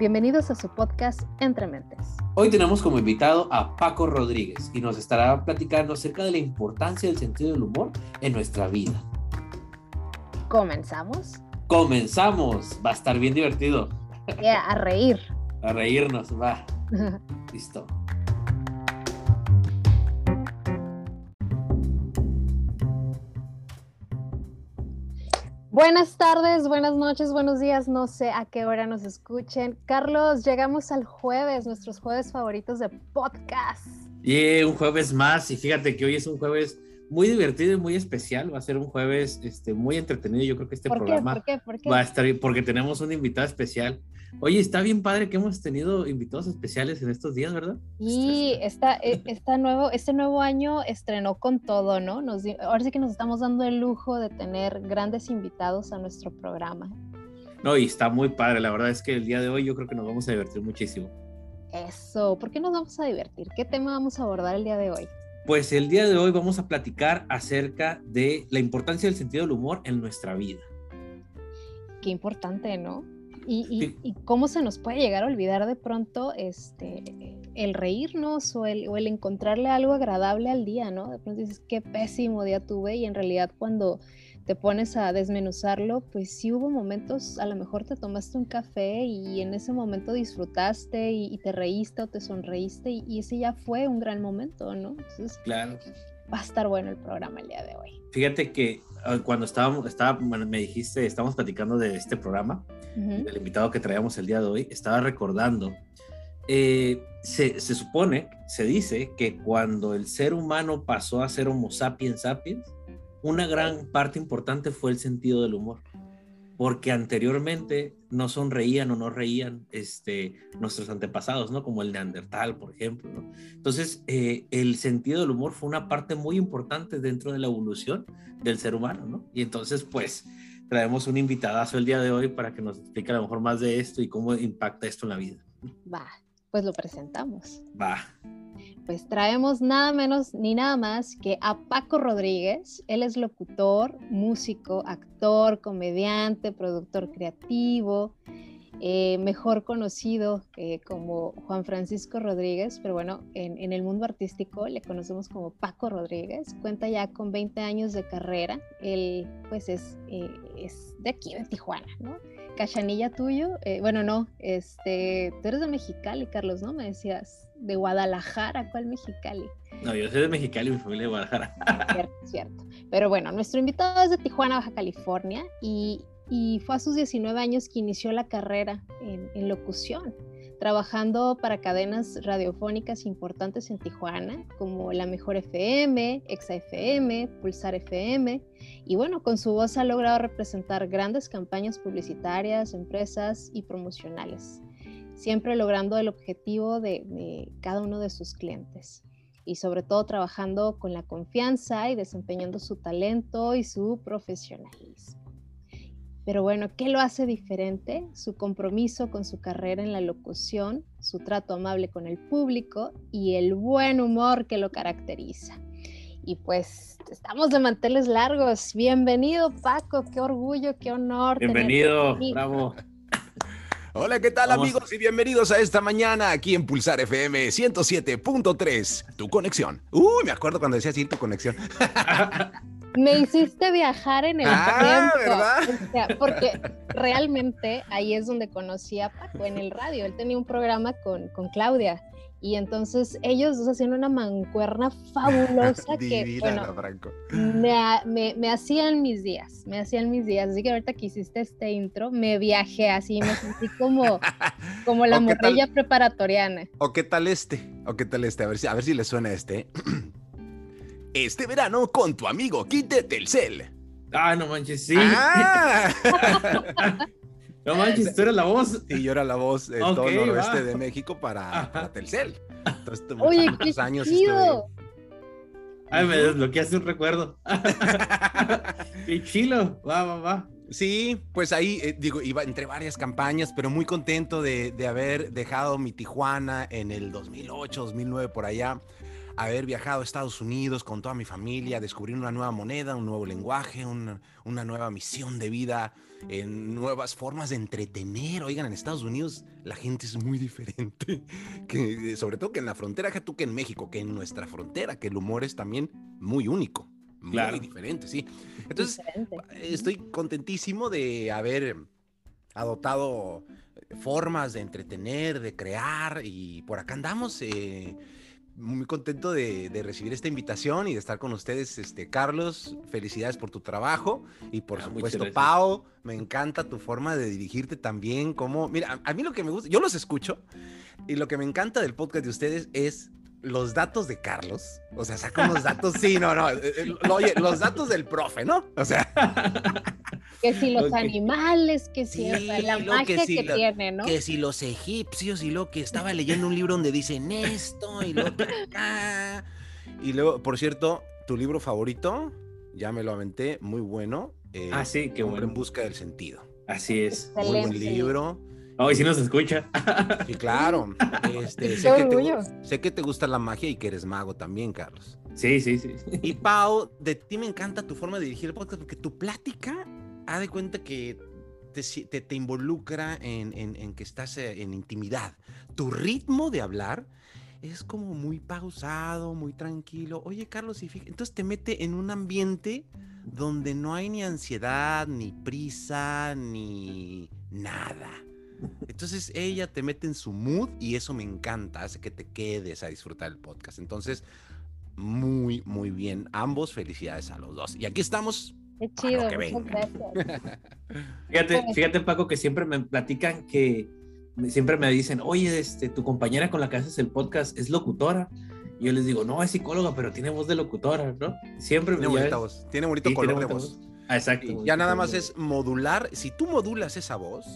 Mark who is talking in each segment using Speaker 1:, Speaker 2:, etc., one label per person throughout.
Speaker 1: Bienvenidos a su podcast Entre Mentes.
Speaker 2: Hoy tenemos como invitado a Paco Rodríguez y nos estará platicando acerca de la importancia del sentido del humor en nuestra vida.
Speaker 1: ¿Comenzamos?
Speaker 2: Comenzamos. Va a estar bien divertido.
Speaker 1: Yeah, a reír.
Speaker 2: A reírnos, va. Listo.
Speaker 1: Buenas tardes, buenas noches, buenos días, no sé a qué hora nos escuchen. Carlos, llegamos al jueves, nuestros jueves favoritos de podcast.
Speaker 2: Y un jueves más, y fíjate que hoy es un jueves muy divertido y muy especial. Va a ser un jueves este, muy entretenido. Yo creo que este programa
Speaker 1: ¿Por qué? ¿Por qué?
Speaker 2: va a estar porque tenemos un invitado especial. Oye, está bien padre que hemos tenido invitados especiales en estos días, ¿verdad?
Speaker 1: Y esta, e, esta nuevo, este nuevo año estrenó con todo, ¿no? Nos, ahora sí que nos estamos dando el lujo de tener grandes invitados a nuestro programa.
Speaker 2: No, y está muy padre. La verdad es que el día de hoy yo creo que nos vamos a divertir muchísimo.
Speaker 1: Eso, ¿por qué nos vamos a divertir? ¿Qué tema vamos a abordar el día de hoy?
Speaker 2: Pues el día de hoy vamos a platicar acerca de la importancia del sentido del humor en nuestra vida.
Speaker 1: Qué importante, ¿no? Y, y, y, cómo se nos puede llegar a olvidar de pronto este, el reírnos o el, o el, encontrarle algo agradable al día, ¿no? De pronto dices, qué pésimo día tuve y en realidad cuando te pones a desmenuzarlo, pues sí hubo momentos, a lo mejor te tomaste un café y en ese momento disfrutaste y, y te reíste o te sonreíste y, y, ese ya fue un gran momento, ¿no?
Speaker 2: Entonces, claro.
Speaker 1: Va a estar bueno el programa el día de hoy.
Speaker 2: Fíjate que ah, cuando estábamos, estaba, bueno, me dijiste, estábamos platicando de este programa, uh -huh. del invitado que traíamos el día de hoy, estaba recordando, eh, se, se supone, se dice que cuando el ser humano pasó a ser Homo sapiens sapiens, una gran parte importante fue el sentido del humor, porque anteriormente no sonreían o no reían este, nuestros antepasados, ¿no? Como el neandertal, por ejemplo, ¿no? Entonces, eh, el sentido del humor fue una parte muy importante dentro de la evolución del ser humano, ¿no? Y entonces, pues, traemos un invitadazo el día de hoy para que nos explique a lo mejor más de esto y cómo impacta esto en la vida.
Speaker 1: Va, pues lo presentamos.
Speaker 2: Va
Speaker 1: pues traemos nada menos ni nada más que a Paco Rodríguez. Él es locutor, músico, actor, comediante, productor creativo, eh, mejor conocido eh, como Juan Francisco Rodríguez, pero bueno, en, el mundo artístico le conocemos como Paco Rodríguez. Cuenta ya con 20 años de carrera. Él pues es, eh, es de aquí, de Tijuana, ¿no? Cachanilla tuyo, bueno, no, este, tú eres de Mexicali, Carlos, ¿no? Me decías, de Guadalajara, ¿cuál Mexicali?
Speaker 2: No, yo soy de Mexicali, mi familia de Guadalajara.
Speaker 1: Cierto, cierto. Pero bueno, nuestro invitado es de Tijuana, Baja California, y, y fue a sus 19 años que inició la carrera en, en locución trabajando para cadenas radiofónicas importantes en Tijuana, como La Mejor FM, Exa FM, Pulsar FM, y bueno, con su voz ha logrado representar grandes campañas publicitarias, empresas y promocionales, siempre logrando el objetivo de, de cada uno de sus clientes y sobre todo trabajando con la confianza y desempeñando su talento y su profesionalismo. Pero bueno, ¿qué lo hace diferente? Su compromiso con su carrera en la locución, su trato amable con el público y el buen humor que lo caracteriza. Y pues estamos de manteles largos. Bienvenido Paco, qué orgullo, qué honor.
Speaker 2: Bienvenido, bravo.
Speaker 3: Hola, ¿qué tal Vamos. amigos? Y bienvenidos a esta mañana aquí en Pulsar FM 107.3, tu conexión. Uy, me acuerdo cuando decías ir tu conexión.
Speaker 1: me hiciste viajar en el
Speaker 3: ah,
Speaker 1: tiempo.
Speaker 3: ¿verdad?
Speaker 1: O sea, porque realmente ahí es donde conocí a Paco en el radio. Él tenía un programa con, con Claudia. Y entonces ellos dos hacían una mancuerna fabulosa que, bueno, me, me, me, hacían mis días, me hacían mis días. Así que ahorita que hiciste este intro, me viajé así, me sentí como, como la morrilla preparatoriana.
Speaker 3: ¿O qué tal este? ¿O qué tal este? A ver si, a ver si le suena este. Este verano con tu amigo Kite Telcel.
Speaker 2: Ah, no manches, sí.
Speaker 3: Ah.
Speaker 2: no manches, tú eres la voz.
Speaker 3: Y yo era la voz de okay, todo el noroeste va. de México para, para Telcel.
Speaker 1: Entonces, Oye, qué años chido.
Speaker 2: Ay, me desbloqueaste un recuerdo. qué chilo. Va, va, va.
Speaker 3: Sí, pues ahí, eh, digo, iba entre varias campañas, pero muy contento de, de haber dejado mi Tijuana en el 2008, 2009, por allá haber viajado a Estados Unidos con toda mi familia, descubrir una nueva moneda, un nuevo lenguaje, una, nueva misión de vida, en nuevas formas de entretener. Oigan, en Estados Unidos la gente es muy diferente, que, sobre todo que en la frontera, que tú que en México, que en nuestra frontera, que el humor es también muy único. Muy diferente, sí. Entonces, estoy contentísimo de haber adoptado formas de entretener, de crear y por acá andamos. Eh, muy contento de, recibir esta invitación y de estar con ustedes, este Carlos. Felicidades por tu trabajo y por ah, supuesto Pau. Me encanta tu forma de dirigirte también. Como, mira, a, mí lo que me gusta, yo los escucho y lo que me encanta del podcast de ustedes es los datos de Carlos. O sea, saca unos datos, sí, no, no. Eh, eh, oye, los datos del profe, ¿no? O sea.
Speaker 1: Que si los animales, que si la magia que, tiene, ¿no?
Speaker 3: Que si los egipcios y lo que estaba leyendo un libro donde dicen esto y lo Y luego, por cierto, tu libro favorito, ya me lo aventé, muy bueno.
Speaker 2: Eh, ah, sí, qué bueno.
Speaker 3: En busca del sentido.
Speaker 2: Así es.
Speaker 3: Muy buen libro.
Speaker 2: Oh, y si nos escucha.
Speaker 3: Sí, claro. Este, sé, que te, sé, que te, gusta la magia y que eres mago también, Carlos.
Speaker 2: Sí, sí, sí.
Speaker 3: Y Pau, de ti me encanta tu forma de dirigir el podcast porque tu plática ha de cuenta que te, te, involucra en, en, que estás eh, en intimidad. Tu ritmo de hablar es como muy pausado, muy tranquilo. Oye, Carlos, y entonces te mete en un ambiente donde no hay ni ansiedad, ni prisa, ni nada. Entonces ella te mete en su mood y eso me encanta, hace que te quedes a disfrutar el podcast. Entonces, muy, muy bien. Ambos, felicidades a los dos. Y aquí estamos
Speaker 1: Qué chido,
Speaker 2: fíjate, fíjate, Paco, que siempre me platican que siempre me dicen, oye, este, tu compañera con la que haces el podcast es locutora. Y yo les digo, no, es psicóloga, pero tiene voz de locutora, ¿no? Siempre
Speaker 3: tiene bonita voz, tiene bonito color de voz.
Speaker 2: Ah, exacto.
Speaker 3: ya nada más es modular. Si tú modulas esa voz,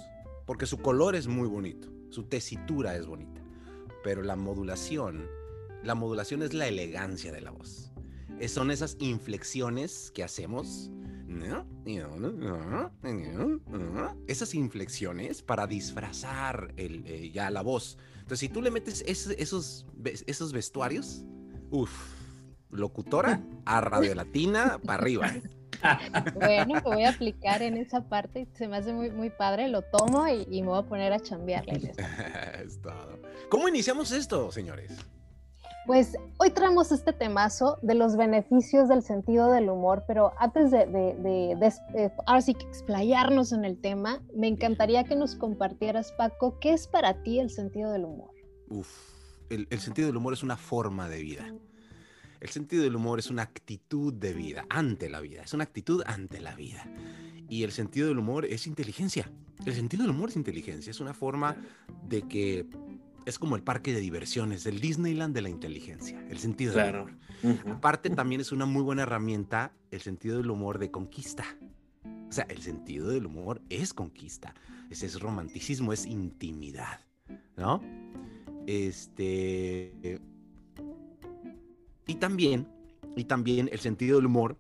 Speaker 3: porque su color es muy bonito, su tesitura es bonita, pero la modulación, la modulación es la elegancia de la voz. son esas inflexiones que hacemos esas inflexiones para disfrazar el, eh, ya la voz. Entonces, si tú le metes esos, esos, vestuarios, uff, locutora a Radio Latina para arriba.
Speaker 1: Bueno, lo voy a aplicar en esa parte, se me hace muy, muy padre, lo tomo y, y me voy a poner a chambearle.
Speaker 3: es todo. ¿Cómo iniciamos esto, señores?
Speaker 1: Pues hoy traemos este temazo de los beneficios del sentido del humor, pero antes de, de, ahora sí que explayarnos en el tema, me encantaría que nos compartieras, Paco, ¿qué es para ti el sentido del humor?
Speaker 3: Uf, el, el sentido del humor es una forma de vida. El sentido del humor es una actitud de vida, ante la vida, es una actitud ante la vida. Y el sentido del humor es inteligencia. El sentido del humor es inteligencia, es una forma de que es como el parque de diversiones, el Disneyland de la inteligencia, el sentido del humor. Aparte, también es una muy buena herramienta el sentido del humor de conquista. O sea, el sentido del humor es conquista. Ese es romanticismo, es intimidad, ¿no? Este. Y también, y también el sentido del humor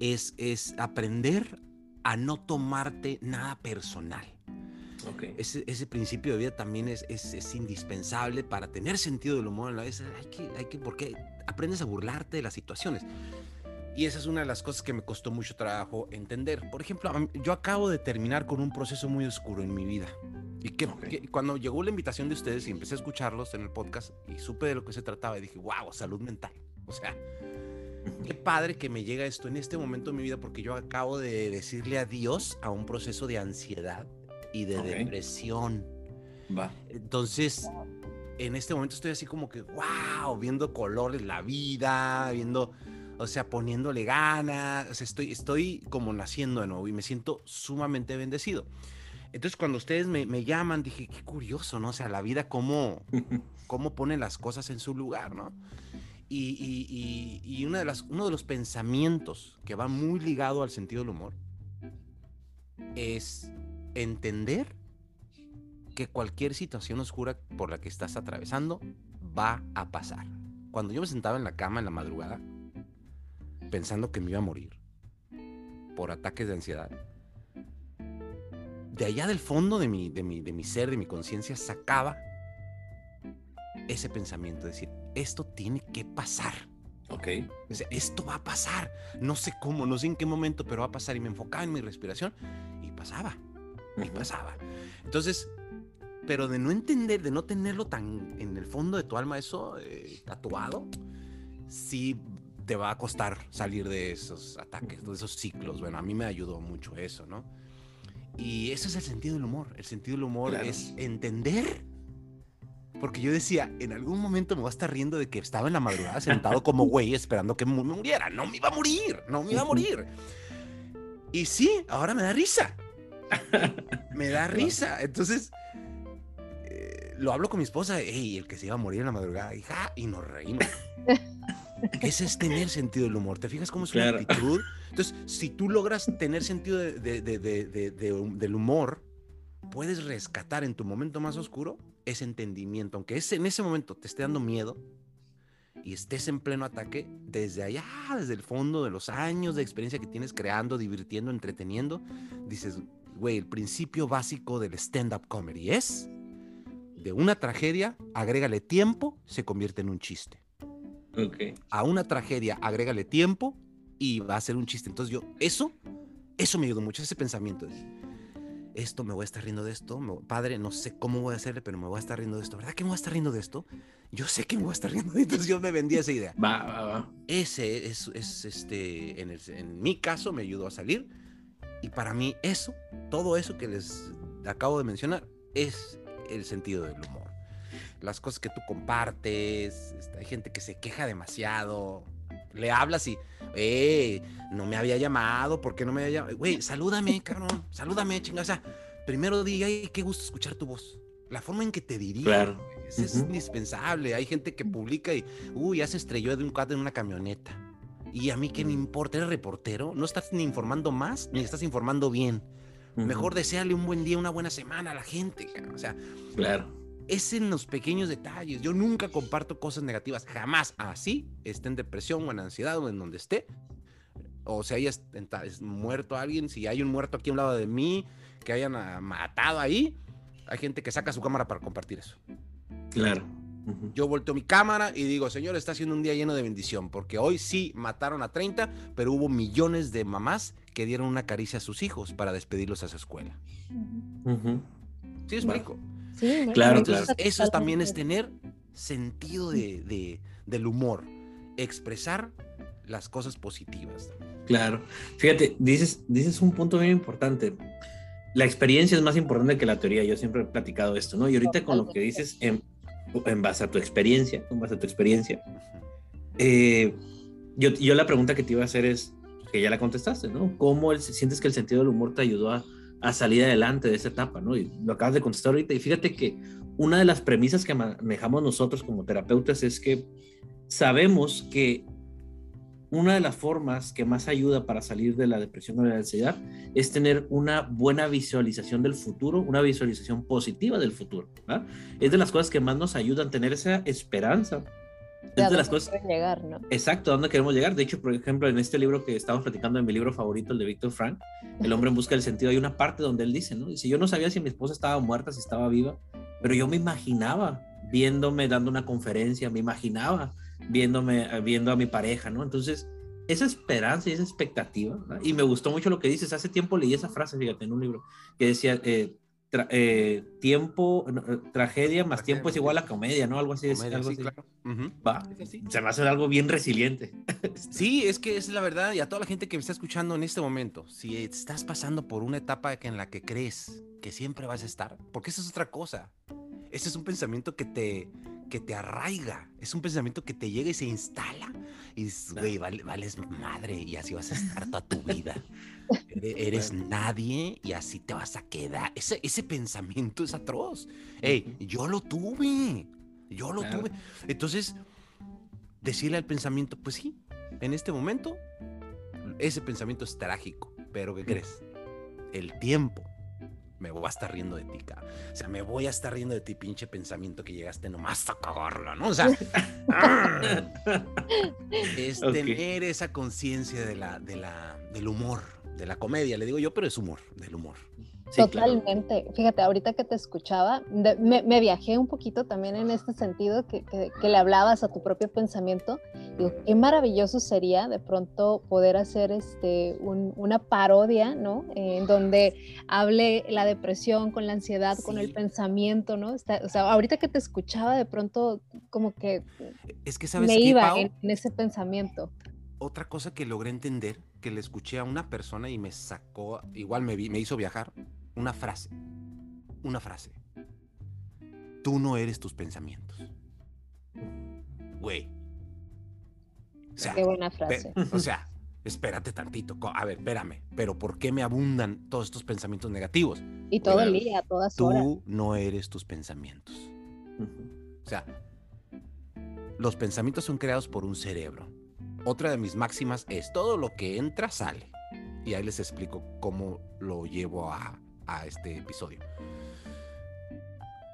Speaker 3: es, es aprender a no tomarte nada personal. Ese, principio de vida también es, es, indispensable para tener sentido del humor. Hay que, hay que, porque aprendes a burlarte de las situaciones. Y esa es una de las cosas que me costó mucho trabajo entender. Por ejemplo, yo acabo de terminar con un proceso muy oscuro en mi vida. Y que, cuando llegó la invitación de ustedes y empecé a escucharlos en el podcast y supe de lo que se trataba, y dije, wow, salud mental. O sea, qué padre que me llega esto en este momento de mi vida porque yo acabo de decirle adiós a un proceso de ansiedad y de depresión. Va. Entonces, en este momento estoy así como que, wow, viendo colores la vida, viendo, o sea, poniéndole ganas, estoy, estoy como naciendo de nuevo y me siento sumamente bendecido. Entonces, cuando ustedes me, me llaman, dije, qué curioso, ¿no? O sea, la vida, cómo, cómo pone las cosas en su lugar, ¿no? Y, y, y, y una de las, uno de los pensamientos que va muy ligado al sentido del humor es entender que cualquier situación oscura por la que estás atravesando va a pasar. Cuando yo me sentaba en la cama en la madrugada, pensando que me iba a morir por ataques de ansiedad, de allá del fondo de mi, de mi, de mi ser, de mi conciencia, sacaba ese pensamiento, decir, esto tiene que pasar.
Speaker 2: Ok.
Speaker 3: Esto va a pasar. No sé cómo, no sé en qué momento, pero va a pasar. Y me enfocaba en mi respiración y pasaba. Y pasaba. Entonces, pero de no entender, de no tenerlo tan en el fondo de tu alma eso eh, tatuado, sí te va a costar salir de esos ataques, de esos ciclos. Bueno, a mí me ayudó mucho eso, ¿no? Y ese es el sentido del humor. El sentido del humor es entender. Porque yo decía, en algún momento me voy a estar riendo de que estaba en la madrugada sentado como güey esperando que me muriera. No me iba a morir, no me iba a morir. Y sí, ahora me da risa. me da risa. Entonces, eh, lo hablo con mi esposa, hey, el que se iba a morir en la madrugada, hija, y nos reímos. Ese es tener sentido del humor. ¿Te fijas cómo es una actitud? Entonces, si tú logras tener sentido del humor, puedes rescatar en tu momento más oscuro ese entendimiento. Aunque ese, en ese momento te esté dando miedo y estés en pleno ataque, desde allá, desde el fondo de los años de experiencia que tienes creando, divirtiendo, entreteniendo, dices, güey, el principio básico del stand-up comedy es de una tragedia, agrégale tiempo, se convierte en un chiste. A una tragedia, agrégale tiempo y va a ser un chiste. Entonces yo, eso, eso me ayudó mucho, ese pensamiento. esto, me voy a estar riendo de esto. padre, no sé cómo voy a hacerle, pero me voy a estar riendo de esto. ¿Verdad que me voy a estar riendo de esto? Yo sé que me voy a estar riendo de esto. Entonces yo me vendí esa idea.
Speaker 2: Va, va, va.
Speaker 3: Ese es, es este, en, en mi caso me ayudó a salir. Y para mí eso, todo eso que les acabo de mencionar, es el sentido del humor las cosas que tú compartes, este, hay gente que se queja demasiado, le hablas y, eh, no me había llamado, ¿por qué no me había llamado? Güey, salúdame, cabrón, salúdame, chingada. O sea, primero diga, ay, qué gusto escuchar tu voz. La forma en que te dirige
Speaker 2: claro.
Speaker 3: es, indispensable. Hay gente que publica y, uy, ya se estrelló de un cuadro en una camioneta. Y a mí qué me importa, eres reportero, no estás ni informando más, ni estás informando bien. Mejor desearle un buen día, una buena semana a la gente. O sea,
Speaker 2: claro
Speaker 3: es en los pequeños detalles. Yo nunca comparto cosas negativas, jamás. Así, esté en depresión o en ansiedad o en donde esté. O se haya muerto alguien, si hay un muerto aquí a un lado de mí, que hayan ah, matado ahí, hay gente que saca su cámara para compartir eso.
Speaker 2: Claro.
Speaker 3: Yo volteo mi cámara y digo, Señor, está siendo un día lleno de bendición, porque hoy sí mataron a 30, pero hubo millones de mamás que dieron una caricia a sus hijos para despedirlos a su escuela. ¿Sí explico?
Speaker 2: Claro,
Speaker 3: eso también es tener sentido de, del humor, expresar las cosas positivas.
Speaker 2: Claro, fíjate, dices, dices un punto muy importante. La experiencia es más importante que la teoría. Yo siempre he platicado esto, ¿no? Y ahorita con lo que dices en, en base a tu experiencia, en base a tu experiencia, eh, yo, yo la pregunta que te iba a hacer es, que ya la contestaste, ¿no? ¿Cómo sientes que el sentido del humor te ayudó a, a salir adelante de esa etapa, ¿no? Y lo acabas de contestar ahorita. Y fíjate que una de las premisas que manejamos nosotros como terapeutas es que sabemos que una de las formas que más ayuda para salir de la depresión o de la ansiedad es tener una buena visualización del futuro, una visualización positiva del futuro. Es de las cosas que más nos ayudan a tener esa esperanza
Speaker 1: de, las cosas. llegar, ¿no?
Speaker 2: Exacto, ¿a dónde queremos llegar? De hecho, por ejemplo, en este libro que estamos platicando, en mi libro favorito, el de Víctor Frank, El hombre en busca del sentido, hay una parte donde él dice, ¿no? Dice, yo no sabía si mi esposa estaba muerta, si estaba viva, pero yo me imaginaba viéndome dando una conferencia, me imaginaba viéndome, viendo a mi pareja, ¿no? Entonces, esa esperanza y esa expectativa, y me gustó mucho lo que dices, hace tiempo leí esa frase, fíjate, en un libro, que decía, eh, eh, tiempo, eh, tragedia más tiempo es igual a comedia, ¿no? Algo así. algo así. Se me hace algo bien resiliente.
Speaker 3: sí, es que es la verdad, y a toda la gente que me está escuchando en este momento, si estás pasando por una etapa en la que crees que siempre vas a estar, porque esa es otra cosa. Ese es un pensamiento que te, que te arraiga, es un pensamiento que te llega y se instala y dices, güey, vales madre y así vas a estar toda tu vida. Eres, nadie y así te vas a quedar. Ese, ese pensamiento es atroz. Hey, yo lo tuve. Yo lo tuve. Entonces, decirle al pensamiento, pues sí, en este momento, ese pensamiento es trágico. Pero ¿qué crees? El tiempo me voy a estar riendo de ti, O sea, me voy a estar riendo de ti, pinche pensamiento que llegaste nomás a cagarla, ¿no? O sea, es tener esa conciencia de la, de la, del humor, de la comedia, le digo yo, pero es humor, del humor.
Speaker 1: Totalmente. Fíjate, ahorita que te escuchaba, me, viajé un poquito también en este sentido, que, le hablabas a tu propio pensamiento. Digo, qué maravilloso sería de pronto poder hacer este, una parodia, ¿no? en donde hable la depresión con la ansiedad, con el pensamiento, ¿no? o sea, ahorita que te escuchaba, de pronto como que,
Speaker 3: es que ¿sabes
Speaker 1: me iba en ese pensamiento.
Speaker 3: Otra cosa que logré entender, que le escuché a una persona y me sacó, igual me, me hizo viajar, una frase. Una frase. Tú no eres tus pensamientos. Güey.
Speaker 1: Qué buena frase.
Speaker 3: O sea, espérate tantito. A ver, espérame. Pero ¿por qué me abundan todos estos pensamientos negativos?
Speaker 1: Y todo el día, todas
Speaker 3: tú
Speaker 1: horas.
Speaker 3: Tú no eres tus pensamientos. O sea, los pensamientos son creados por un cerebro. Otra de mis máximas es todo lo que entra sale. Y ahí les explico cómo lo llevo a, a este episodio.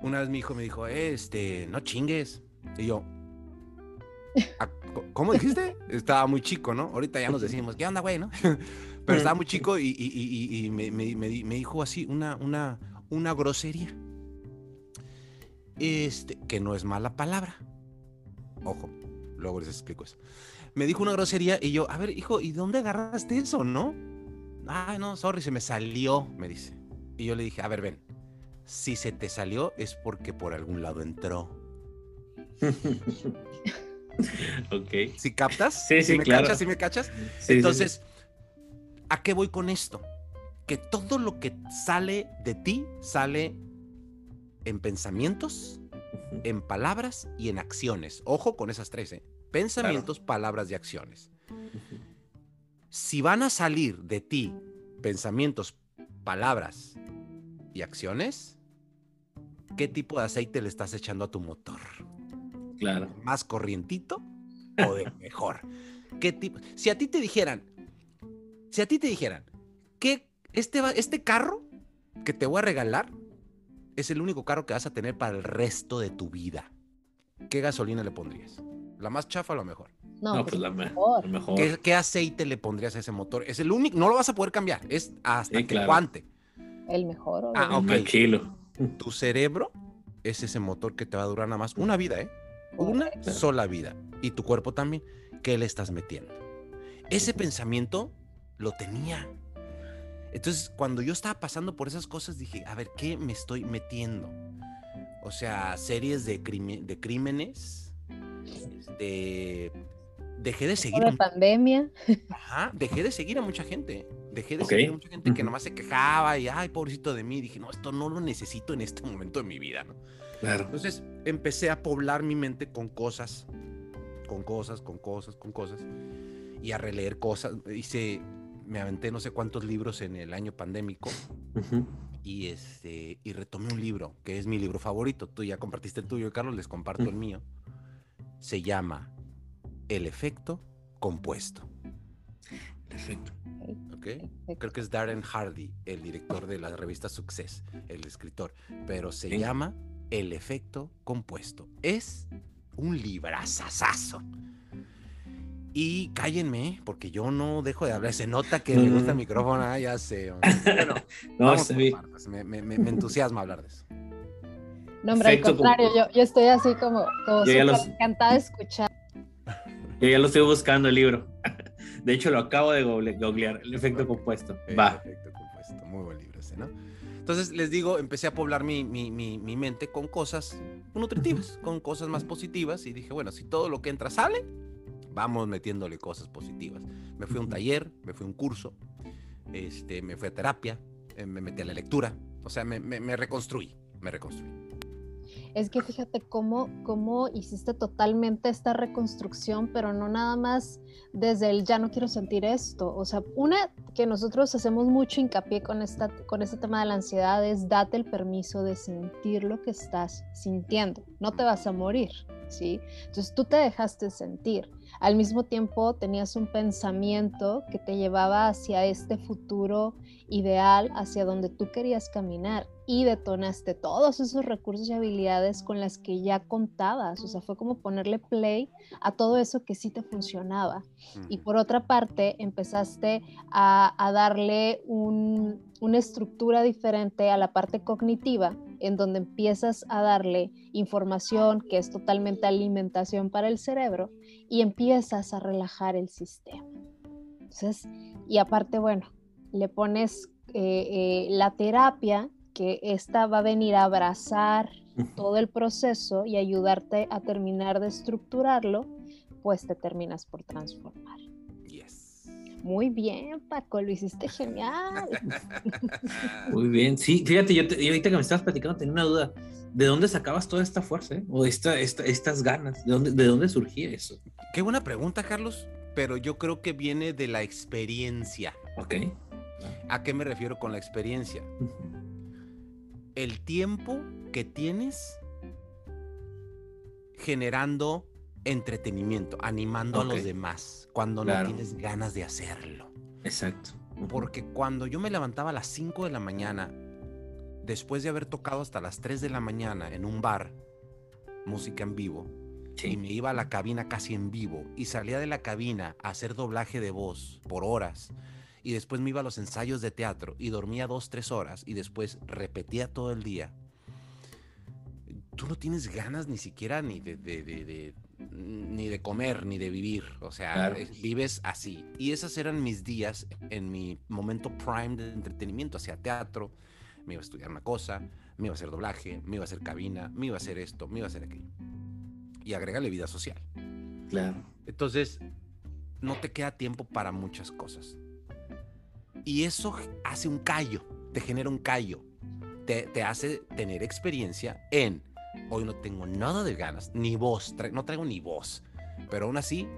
Speaker 3: Una vez mi hijo me dijo, este, no chingues. Y yo, ah, ¿cómo dijiste? Estaba muy chico, ¿no? Ahorita ya nos decimos, ¿qué onda, güey, no? Pero estaba muy chico y, me, dijo así una, una, una grosería. Este, que no es mala palabra. Ojo, luego les explico eso. Me dijo una grosería y yo, a ver, hijo, ¿y dónde agarraste eso, no? Ay, no, sorry, se me salió, me dice. Y yo le dije, a ver, ven, si se te salió es porque por algún lado entró.
Speaker 2: ok.
Speaker 3: ¿Si captas?
Speaker 2: Sí, sí,
Speaker 3: me
Speaker 2: claro.
Speaker 3: cachas? ¿Sí me cachas? Entonces, ¿a qué voy con esto? Que todo lo que sale de ti sale en pensamientos, en palabras y en acciones. Ojo con esas tres, ¿eh? Pensamientos, palabras y acciones. Si van a salir de ti pensamientos, palabras y acciones, ¿qué tipo de aceite le estás echando a tu motor?
Speaker 2: Claro.
Speaker 3: ¿Más corrientito o de mejor? ¿Qué tipo? Si a ti te dijeran, si a ti te dijeran que este, este carro que te voy a regalar es el único carro que vas a tener para el resto de tu vida, ¿qué gasolina le pondrías? ¿La más chafa o la mejor?
Speaker 2: No, pues, pues la mejor.
Speaker 3: ¿Qué, aceite le pondrías a ese motor? Es el único, no lo vas a poder cambiar, es hasta que aguante.
Speaker 1: El mejor.
Speaker 2: Ah, ok. Chilo.
Speaker 3: Tu cerebro es ese motor que te va a durar nada más una vida, ¿eh? Una sola vida. Y tu cuerpo también. ¿Qué le estás metiendo? Ese pensamiento lo tenía. Entonces, cuando yo estaba pasando por esas cosas, dije, a ver, ¿qué me estoy metiendo? O sea, series de, de crímenes, este, dejé de seguir.
Speaker 1: La pandemia.
Speaker 3: Ajá, dejé de seguir a mucha gente. Dejé de seguir a mucha gente que nomás se quejaba y, ay, pobrecito de mí. Dije, no, esto no lo necesito en este momento de mi vida, ¿no?
Speaker 2: Claro.
Speaker 3: Entonces empecé a poblar mi mente con cosas, con cosas, con cosas, con cosas, y a releer cosas. Hice, me aventé no sé cuántos libros en el año pandémico. Y, este, y retomé un libro, que es mi libro favorito. Tú ya compartiste el tuyo, Carlos, les comparto el mío. Se llama el efecto compuesto.
Speaker 2: Perfecto.
Speaker 3: Okay. Creo que es Darren Hardy, el director de la revista Success, el escritor, pero se llama El efecto compuesto. Es un librazazazo. Y cállenme, porque yo no dejo de hablar. Se nota que me gusta el micrófono, ah, ya sé. Bueno, no, me, me, me, entusiasma hablar de eso.
Speaker 1: No, hombre, al contrario, yo, yo, estoy así como, como encantada de escuchar.
Speaker 2: Yo ya lo estoy buscando el libro. De hecho, lo acabo de googlear, el efecto compuesto. Va.
Speaker 3: El efecto compuesto, muy buen libro ese, ¿no? Entonces, les digo, empecé a poblar mi, mi, mi, mi mente con cosas nutritivas, con cosas más positivas, y dije, bueno, si todo lo que entra sale, vamos metiéndole cosas positivas. Me fui a un taller, me fui a un curso, este, me fui a terapia, eh, me metí a la lectura, o sea, me, me, me reconstruí, me reconstruí
Speaker 1: es que fíjate cómo, cómo hiciste totalmente esta reconstrucción, pero no nada más desde el ya no quiero sentir esto. O sea, una que nosotros hacemos mucho hincapié con, esta, con este tema de la ansiedad es date el permiso de sentir lo que estás sintiendo. No te vas a morir, ¿sí? Entonces tú te dejaste sentir. Al mismo tiempo tenías un pensamiento que te llevaba hacia este futuro ideal, hacia donde tú querías caminar y detonaste todos esos recursos y habilidades con las que ya contabas. O sea, fue como ponerle play a todo eso que sí te funcionaba. Y por otra parte, empezaste a, a darle un, una estructura diferente a la parte cognitiva, en donde empiezas a darle información que es totalmente alimentación para el cerebro y empiezas a relajar el sistema. Entonces, y aparte, bueno, le pones eh, eh, la terapia, que esta va a venir a abrazar todo el proceso y ayudarte a terminar de estructurarlo, pues te terminas por transformar. Muy bien, Paco, lo hiciste genial.
Speaker 2: Muy bien, sí, fíjate, yo, ahorita que me estabas platicando tenía una duda. ¿De dónde sacabas toda esta fuerza eh? o esta, estas ganas? ¿De dónde, ¿De dónde surgía eso?
Speaker 3: Qué buena pregunta, Carlos, pero yo creo que viene de la experiencia.
Speaker 2: Ok.
Speaker 3: ¿A qué me refiero con la experiencia? El tiempo que tienes generando entretenimiento, animando a los demás cuando no tienes ganas de hacerlo.
Speaker 2: Exacto.
Speaker 3: Porque cuando yo me levantaba a las 5 de la mañana, después de haber tocado hasta las 3 de la mañana en un bar, música en vivo, y me iba a la cabina casi en vivo, y salía de la cabina a hacer doblaje de voz por horas, y después me iba a los ensayos de teatro y dormía dos, tres horas, y después repetía todo el día. Tú no tienes ganas ni siquiera ni de ni de comer, ni de vivir. O sea, vives así. Y esos eran mis días en mi momento prime de entretenimiento. Hacía teatro, me iba a estudiar una cosa, me iba a hacer doblaje, me iba a hacer cabina, me iba a hacer esto, me iba a hacer aquello. Y agrégale vida social.
Speaker 2: Claro.
Speaker 3: Entonces, no te queda tiempo para muchas cosas. Y eso hace un callo, te genera un callo. Te, te hace tener experiencia en Hoy no tengo nada de ganas, ni voz, no traigo ni voz. Pero aún así,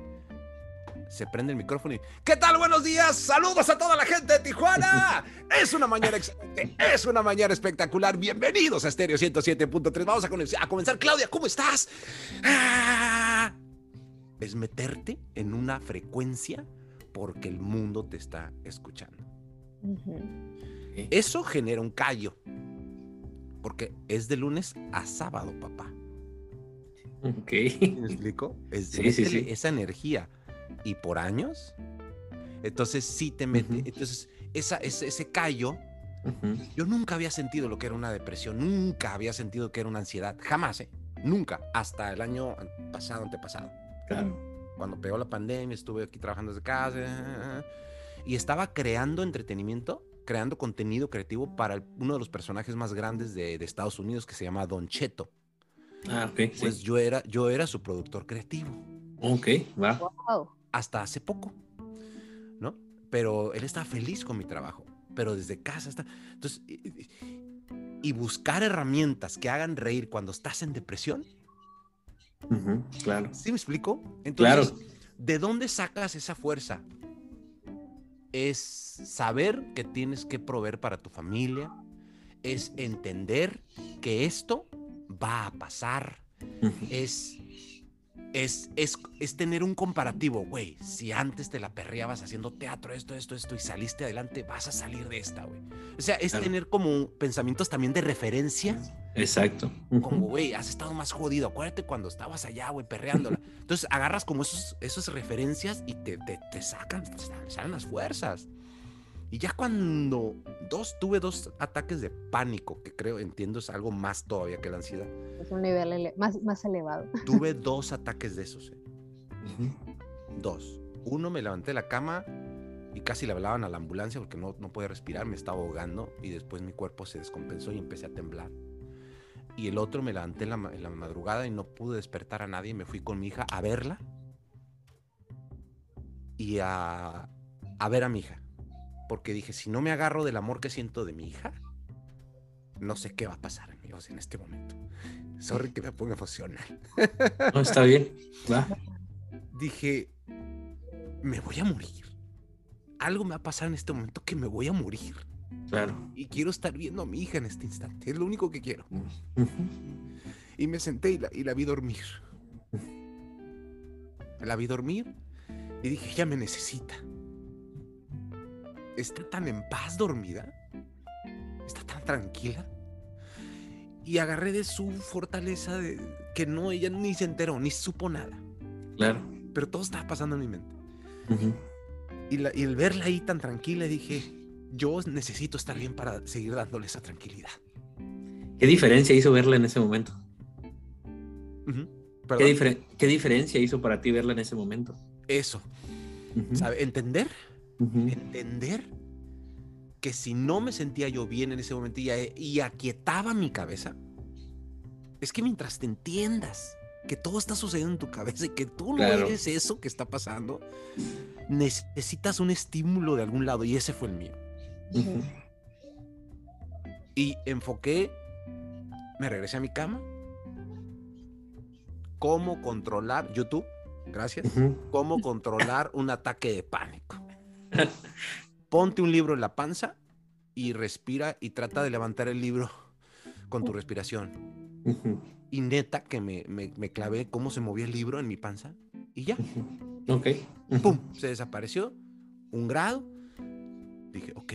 Speaker 3: se prende el micrófono y ¿qué tal? Buenos días, saludos a toda la gente de Tijuana. Es una mañana excelente, es una mañana espectacular. Bienvenidos a Stereo 107.3. Vamos a, comenzar. Claudia, ¿cómo estás? Ah, es meterte en una frecuencia porque el mundo te está escuchando. Eso genera un callo. Porque es de lunes a sábado, papá.
Speaker 2: Ok.
Speaker 3: ¿Me explico? Es, sí, sí, esa energía. Y por años. Entonces sí te mete. Entonces, esa, ese, ese callo. Yo nunca había sentido lo que era una depresión. Nunca había sentido que era una ansiedad. Jamás, ¿eh? Nunca. Hasta el año pasado, antepasado.
Speaker 2: Claro.
Speaker 3: Cuando pegó la pandemia, estuve aquí trabajando desde casa. Y estaba creando entretenimiento creando contenido creativo para uno de los personajes más grandes de, Estados Unidos que se llama Don Cheto.
Speaker 2: Ah, ok.
Speaker 3: Pues yo, era, yo era su productor creativo.
Speaker 2: Ok, va.
Speaker 3: Hasta hace poco, ¿no? Pero él estaba feliz con mi trabajo, pero desde casa está. Entonces, y, buscar herramientas que hagan reír cuando estás en depresión.
Speaker 2: claro.
Speaker 3: ¿Sí me explico? Entonces, claro. ¿de dónde sacas esa fuerza? Es saber que tienes que proveer para tu familia, es entender que esto va a pasar, es, es, es, tener un comparativo, güey, si antes te la perreabas haciendo teatro, esto, esto, esto, y saliste adelante, vas a salir de esta, güey. O sea, es tener como pensamientos también de referencia
Speaker 2: Exacto.
Speaker 3: Como, güey, has estado más jodido. Acuérdate cuando estabas allá, güey, perreándola. Entonces agarras como esos, esas referencias y te, te, sacan, te salen las fuerzas. Y ya cuando dos, tuve dos ataques de pánico, que creo, entiendo, es algo más todavía que la ansiedad.
Speaker 1: Es un nivel más, más elevado.
Speaker 3: Tuve dos ataques de esos. Eh. Dos. Uno me levanté de la cama y casi le hablaban a la ambulancia porque no, no podía respirar, me estaba ahogando y después mi cuerpo se descompensó y empecé a temblar y el otro me levanté en la, madrugada y no pude despertar a nadie. Me fui con mi hija a verla y a, ver a mi hija. Porque dije, si no me agarro del amor que siento de mi hija, no sé qué va a pasar, amigos, en este momento. Sorry que me ponga emocional.
Speaker 2: No, está bien. Va.
Speaker 3: Dije, me voy a morir. Algo me va a pasar en este momento que me voy a morir.
Speaker 2: Claro.
Speaker 3: Y quiero estar viendo a mi hija en este instante. Es lo único que quiero. Y me senté y la, vi dormir. La vi dormir y dije, ya me necesita. Está tan en paz dormida. Está tan tranquila. Y agarré de su fortaleza de que no, ella ni se enteró, ni supo nada.
Speaker 2: Claro.
Speaker 3: Pero todo estaba pasando en mi mente. y, y el verla ahí tan tranquila, dije, yo necesito estar bien para seguir dándole esa tranquilidad.
Speaker 2: ¿Qué diferencia hizo verla en ese momento? ¿Qué, diferencia hizo para ti verla en ese momento?
Speaker 3: Eso. Entender, entender que si no me sentía yo bien en ese momento y, aquietaba mi cabeza, es que mientras te entiendas que todo está sucediendo en tu cabeza y que tú no eres eso que está pasando, necesitas un estímulo de algún lado y ese fue el mío. Y enfoqué, me regresé a mi cama, cómo controlar, YouTube, gracias, cómo controlar un ataque de pánico. Ponte un libro en la panza y respira y trata de levantar el libro con tu respiración. Y neta que me, me, clavé cómo se movía el libro en mi panza y ya.
Speaker 2: Ok.
Speaker 3: ¡Pum! Se desapareció. Un grado. Dije, ok,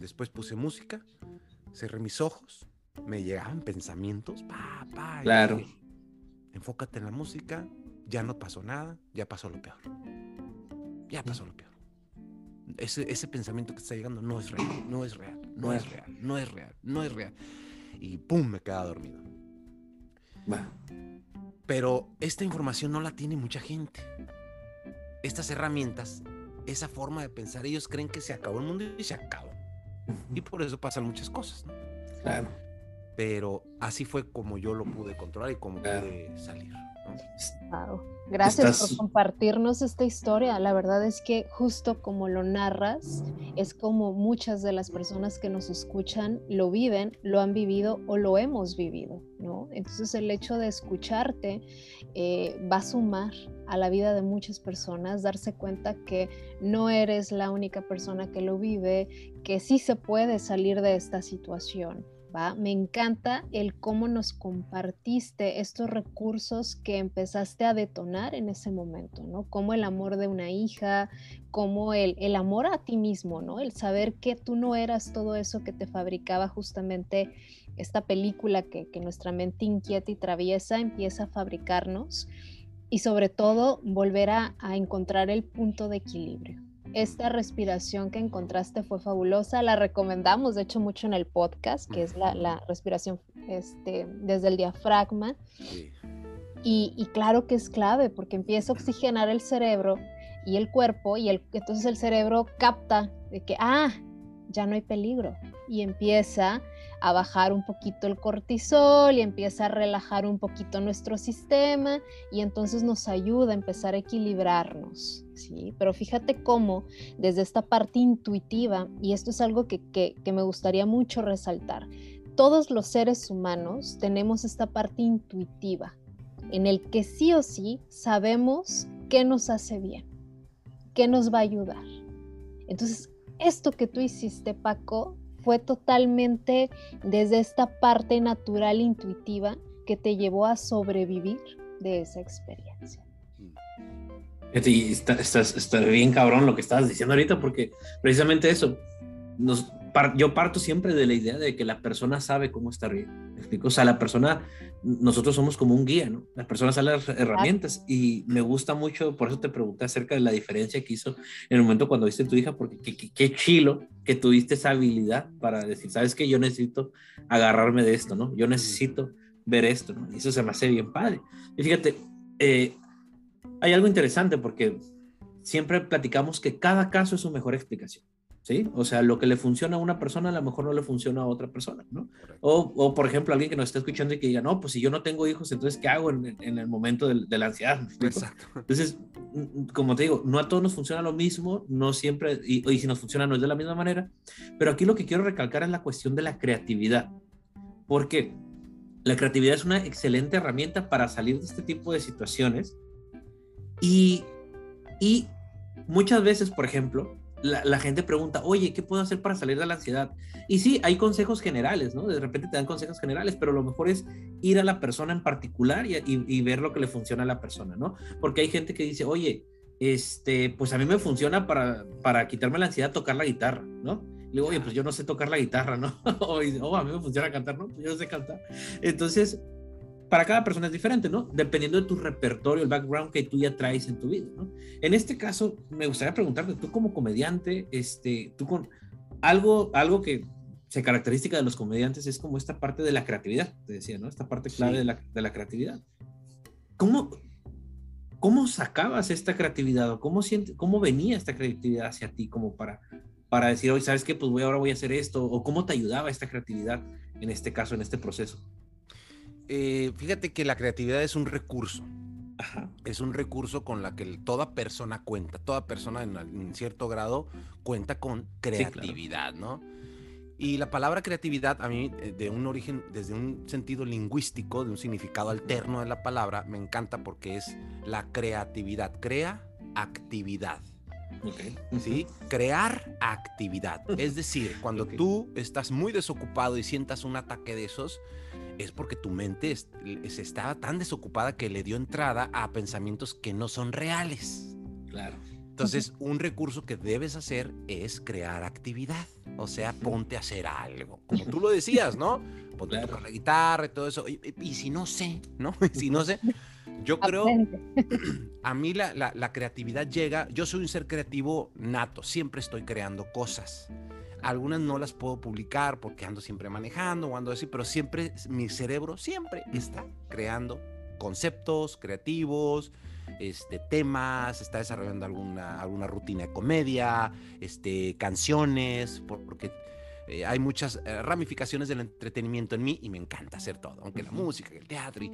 Speaker 3: Después puse música, cerré mis ojos, me llegaban pensamientos, pa, pa,
Speaker 2: claro.
Speaker 3: enfócate en la música, ya no pasó nada, ya pasó lo peor. Ya pasó lo peor. Ese, ese pensamiento que está llegando no es real, no es real, no es real, no es real, no es real. Y pum, me quedaba dormido.
Speaker 2: Va.
Speaker 3: Pero esta información no la tiene mucha gente. Estas herramientas, esa forma de pensar, ellos creen que se acabó el mundo y se acabó. Y por eso pasan muchas cosas, ¿no?
Speaker 2: Claro.
Speaker 3: Pero así fue como yo lo pude controlar y como pude salir.
Speaker 1: Gracias por compartirnos esta historia. La verdad es que justo como lo narras, es como muchas de las personas que nos escuchan lo viven, lo han vivido o lo hemos vivido, ¿no? Entonces el hecho de escucharte eh, va a sumar a la vida de muchas personas, darse cuenta que no eres la única persona que lo vive, que sí se puede salir de esta situación me encanta el cómo nos compartiste estos recursos que empezaste a detonar en ese momento, ¿no? Como el amor de una hija, como el, amor a ti mismo, ¿no? El saber que tú no eras todo eso que te fabricaba justamente esta película que nuestra mente inquieta y traviesa empieza a fabricarnos y sobre todo volver a encontrar el punto de equilibrio esta respiración que encontraste fue fabulosa, la recomendamos de hecho mucho en el podcast, que es la, respiración este, desde el diafragma. Y, claro que es clave porque empieza a oxigenar el cerebro y el cuerpo y el, entonces el cerebro capta de que, ah, ya no hay peligro y empieza a bajar un poquito el cortisol y empieza a relajar un poquito nuestro sistema y entonces nos ayuda a empezar a equilibrarnos, ¿sí? Pero fíjate cómo desde esta parte intuitiva, y esto es algo que, que, me gustaría mucho resaltar, todos los seres humanos tenemos esta parte intuitiva en el que sí o sí sabemos qué nos hace bien, qué nos va a ayudar. Entonces, esto que tú hiciste, Paco, fue totalmente desde esta parte natural, intuitiva, que te llevó a sobrevivir de esa experiencia.
Speaker 2: Y está, está, bien cabrón lo que estabas diciendo ahorita, porque precisamente eso, nos, yo parto siempre de la idea de que la persona sabe cómo estar bien. ¿Me explico? O sea, la persona, nosotros somos como un guía, ¿no? La persona sabe las herramientas y me gusta mucho, por eso te pregunté acerca de la diferencia que hizo en el momento cuando viste tu hija, porque qué, chilo que tuviste esa habilidad para decir, ¿sabes qué? Yo necesito agarrarme de esto, ¿no? Yo necesito ver esto, ¿no? Y eso se me hace bien padre. Y fíjate, eh, hay algo interesante porque siempre platicamos que cada caso es su mejor explicación. ¿Sí? O sea, lo que le funciona a una persona a lo mejor no le funciona a otra persona, ¿no? O, o, por ejemplo, alguien que nos está escuchando y que diga, no, pues si yo no tengo hijos, entonces, ¿qué hago en, en el momento de, de, la ansiedad?
Speaker 3: Exacto.
Speaker 2: Entonces, mm, mm, como te digo, no a todos nos funciona lo mismo, no siempre, y, y si nos funciona no es de la misma manera, pero aquí lo que quiero recalcar es la cuestión de la creatividad. ¿Por qué? La creatividad es una excelente herramienta para salir de este tipo de situaciones y, y muchas veces, por ejemplo, la, gente pregunta, oye, ¿qué puedo hacer para salir de la ansiedad? Y sí, hay consejos generales, ¿no? De repente te dan consejos generales, pero lo mejor es ir a la persona en particular y, ver lo que le funciona a la persona, ¿no? Porque hay gente que dice, oye, este, pues a mí me funciona para, para quitarme la ansiedad tocar la guitarra, ¿no? Le digo, oye, pues yo no sé tocar la guitarra, ¿no? o oh, a mí me funciona cantar, ¿no? Pues yo no sé cantar. Entonces, para cada persona es diferente, ¿no? Dependiendo de tu repertorio, el background que tú ya traes en tu vida, ¿no? En este caso, me gustaría preguntarte, tú como comediante, este, tú con algo, algo que se característica de los comediantes es como esta parte de la creatividad, te decía, ¿no? Esta parte clave de, la, de, la, creatividad. ¿Cómo, ¿Cómo sacabas esta creatividad o cómo, siente, cómo venía esta creatividad hacia ti como para, para decir, hoy, ¿sabes qué? Pues voy, ahora voy a hacer esto, o cómo te ayudaba esta creatividad en este caso, en este proceso.
Speaker 3: Eh, fíjate que la creatividad es un recurso. Es un recurso con la que toda persona cuenta, toda persona en, cierto grado cuenta con creatividad, ¿no? Y la palabra creatividad, a mí, eh, de un origen, desde un sentido lingüístico, de un significado alterno de la palabra, me encanta porque es la creatividad. Crea actividad. ¿Sí? Crear actividad. Es decir, cuando tú estás muy desocupado y sientas un ataque de esos, es porque tu mente se estaba tan desocupada que le dio entrada a pensamientos que no son reales.
Speaker 2: Claro.
Speaker 3: Entonces, un recurso que debes hacer es crear actividad. O sea, ponte a hacer algo. Como tú lo decías, ¿no? Ponte a tocar la guitarra y todo eso. Y, si no sé, ¿no? si no sé, yo creo, a mí la, la, creatividad llega, yo soy un ser creativo nato, siempre estoy creando cosas. Algunas no las puedo publicar porque ando siempre manejando o ando así, pero siempre mi cerebro siempre está creando conceptos creativos, este, temas, está desarrollando alguna, alguna rutina de comedia, este, canciones, porque eh, hay muchas eh, ramificaciones del entretenimiento en mí y me encanta hacer todo, aunque la música, el teatro, y,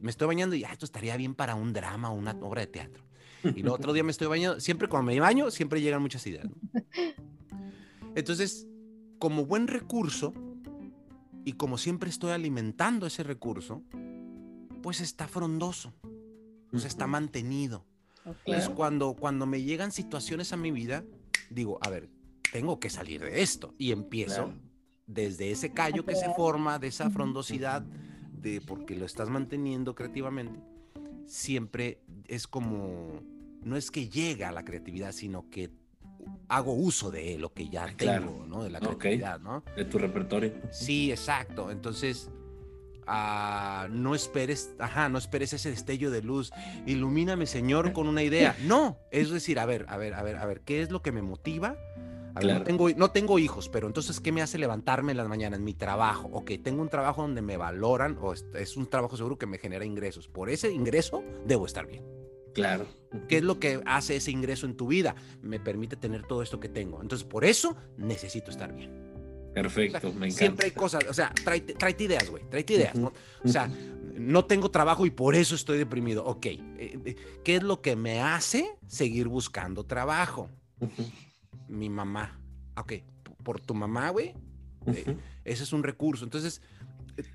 Speaker 3: me estoy bañando y ah, esto estaría bien para un drama o una obra de teatro. Y el otro día me estoy bañando, siempre cuando me baño, siempre llegan muchas ideas. Entonces, como buen recurso, y como siempre estoy alimentando ese recurso, pues está frondoso, pues está mantenido. Es cuando, cuando me llegan situaciones a mi vida, digo, a ver, tengo que salir de esto. Y empiezo desde ese callo que se forma, de esa frondosidad, de porque lo estás manteniendo creativamente, siempre es como, no es que llega a la creatividad, sino que hago uso de lo que ya tengo, ¿no? De la creatividad, ¿no?
Speaker 2: De tu repertorio.
Speaker 3: Sí, exacto. Entonces, ah, no esperes, ajá, no esperes ese destello de luz. Ilumíname, Señor, con una idea. No, es decir, a ver, a ver, a ver, a ver, ¿qué es lo que me motiva? no, tengo, no tengo hijos, pero entonces, ¿qué me hace levantarme en las mañanas? Mi trabajo. Ok, tengo un trabajo donde me valoran o es un trabajo seguro que me genera ingresos. Por ese ingreso debo estar bien.
Speaker 2: Claro.
Speaker 3: ¿Qué es lo que hace ese ingreso en tu vida? Me permite tener todo esto que tengo. Entonces, por eso necesito estar bien.
Speaker 2: Perfecto, me encanta.
Speaker 3: Siempre hay cosas, o sea, tráete, ideas, güey, tráete ideas. ¿no? O sea, no tengo trabajo y por eso estoy deprimido. Ok, eh, eh, ¿qué es lo que me hace seguir buscando trabajo? Mi mamá. Ok, por tu mamá, güey. Eh, ese es un recurso. Entonces,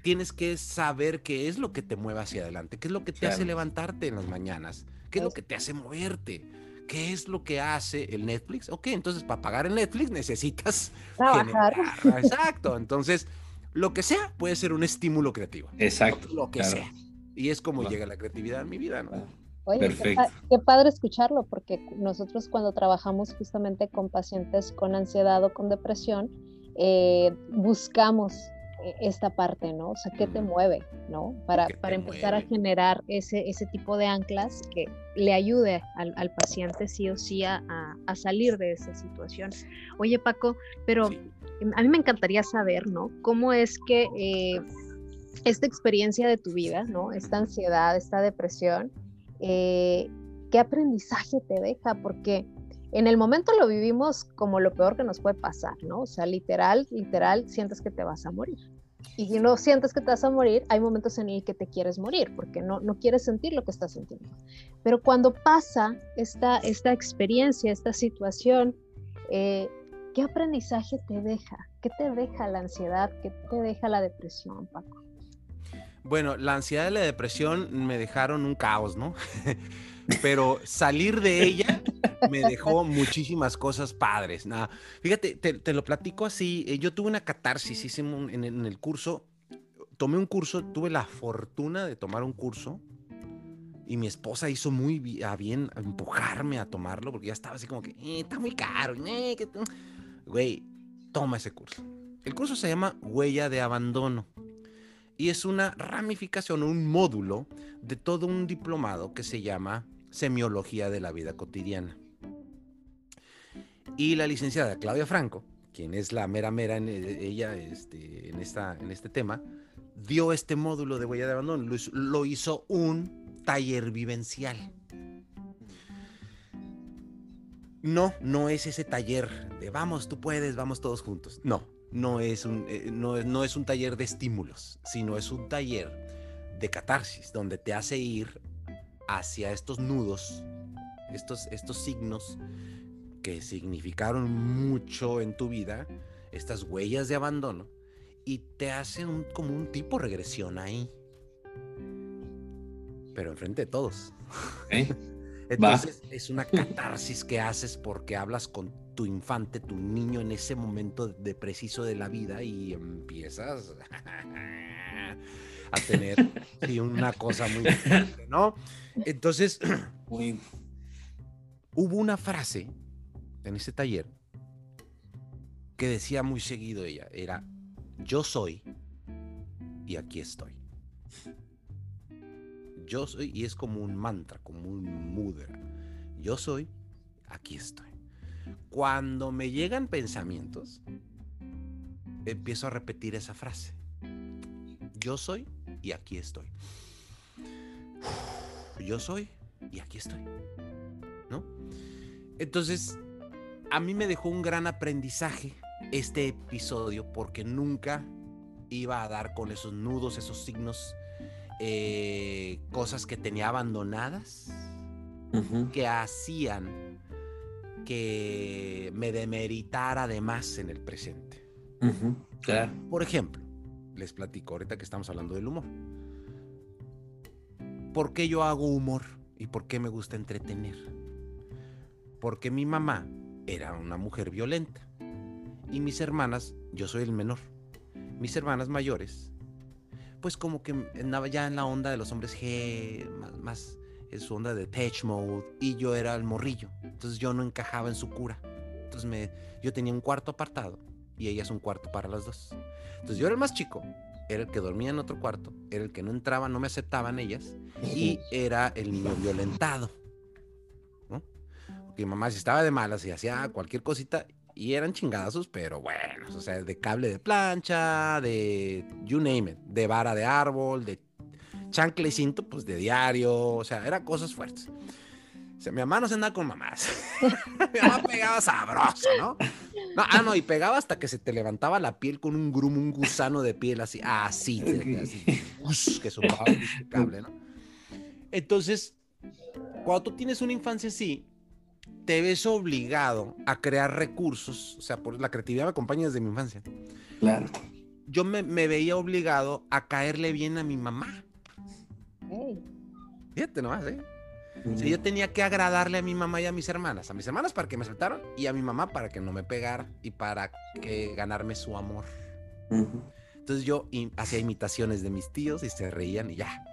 Speaker 3: tienes que saber qué es lo que te mueve hacia adelante, qué es lo que te hace levantarte en las mañanas. ¿Qué es lo que te hace moverte? ¿Qué es lo que hace el Netflix? Ok, entonces para pagar el Netflix necesitas
Speaker 1: trabajar.
Speaker 3: Exacto. Entonces, lo que sea puede ser un estímulo creativo.
Speaker 2: Exacto.
Speaker 3: Lo que sea. Y es como llega la creatividad en mi vida, ¿no?
Speaker 1: Oye, Perfecto. Qué, padre escucharlo, porque nosotros cuando trabajamos justamente con pacientes con ansiedad o con depresión, eh, buscamos esta parte, ¿no? O sea, ¿qué te mueve, ¿no? Para, para empezar a generar ese, ese tipo de anclas que le ayude al, al paciente sí o sí a, a, salir de esa situación. Oye, Paco, pero em, a mí me encantaría saber, ¿no? ¿Cómo es que eh, esta experiencia de tu vida, ¿no? Esta ansiedad, esta depresión, eh, ¿qué aprendizaje te deja? Porque en el momento lo vivimos como lo peor que nos puede pasar, ¿no? O sea, literal, literal, sientes que te vas a morir y no sientes que te vas a morir, hay momentos en el que te quieres morir porque no, no quieres sentir lo que estás sintiendo. Pero cuando pasa esta, esta experiencia, esta situación, eh, ¿qué aprendizaje te deja? ¿Qué te deja la ansiedad? ¿Qué te deja la depresión, Paco?
Speaker 3: Bueno, la ansiedad y la depresión me dejaron un caos, ¿no? Pero salir de ella me dejó muchísimas cosas padres. Nada, fíjate, te, lo platico así. Eh, yo tuve una catarsis en, el curso. Tomé un curso, tuve la fortuna de tomar un curso y mi esposa hizo muy bien empujarme a tomarlo porque ya estaba así como que, eh, está muy caro. Eh, Güey, toma ese curso. El curso se llama Huella de Abandono y es una ramificación, un módulo de todo un diplomado que se llama Semiología de la Vida Cotidiana. Y la licenciada Claudia Franco, quien es la mera mera en eh, ella este, en, esta, en este tema, dio este módulo de huella de abandono, lo hizo un taller vivencial. No, no es ese taller de vamos, tú puedes, vamos todos juntos. No, no es un, eh, no, es un taller de estímulos, sino es un taller de catarsis, donde te hace ir hacia estos nudos, estos, estos signos que significaron mucho en tu vida, estas huellas de abandono, y te hace un, como un tipo regresión ahí. Pero enfrente de todos. ¿Eh? Entonces es una catarsis que haces porque hablas con tu infante, tu niño en ese momento de preciso de la vida y empiezas a tener una cosa muy fuerte, ¿no? Entonces, hubo una frase en ese taller que decía muy seguido ella, era, yo soy y aquí estoy. Yo soy, y es como un mantra, como un mudra. Yo soy, aquí estoy. Cuando me llegan pensamientos, empiezo a repetir esa frase. Yo soy y aquí estoy. Yo soy y aquí estoy. ¿No? Entonces, a mí me dejó un gran aprendizaje este episodio porque nunca iba a dar con esos nudos, esos signos eh, cosas que tenía abandonadas, que hacían que me demeritara además en el presente. Por ejemplo, les platico ahorita que estamos hablando del humor. ¿Por qué yo hago humor y por qué me gusta entretener? Porque mi mamá era una mujer violenta y mis hermanas, yo soy el menor, mis hermanas mayores pues como que ya en la onda de los hombres G, más, en su onda de tech mode, y yo era el morrillo. Entonces yo no encajaba en su cura. Entonces me, yo tenía un cuarto apartado y ella es un cuarto para las dos. Entonces yo era el más chico, era el que dormía en otro cuarto, era el que no entraba, no me aceptaban ellas, y era el niño violentado. ¿no? Porque mi mamá si estaba de malas y hacía cualquier cosita, y eran chingadazos, pero bueno, o sea, de cable de plancha, de you name it, de vara de árbol, de chancle y cinto, pues de diario, o sea, eran cosas fuertes. O sea, mi mamá no se andaba con mamás. mi mamá pegaba sabroso, ¿no? ¿No? Ah, no, y pegaba hasta que se te levantaba la piel con un grumo, un gusano de piel así, así, así que zumbaba el cable, ¿no? Entonces, cuando tú tienes una infancia así, te ves obligado a crear recursos, o sea, por la creatividad me acompaña desde mi infancia.
Speaker 2: Claro.
Speaker 3: Yo me, veía obligado a caerle bien a mi mamá. Fíjate nomás, ¿eh? Yo tenía que agradarle a mi mamá y a mis hermanas. A mis hermanas para que me aceptaran y a mi mamá para que no me pegara y para que ganarme su amor. Entonces yo hacía imitaciones de mis tíos y se reían y ya.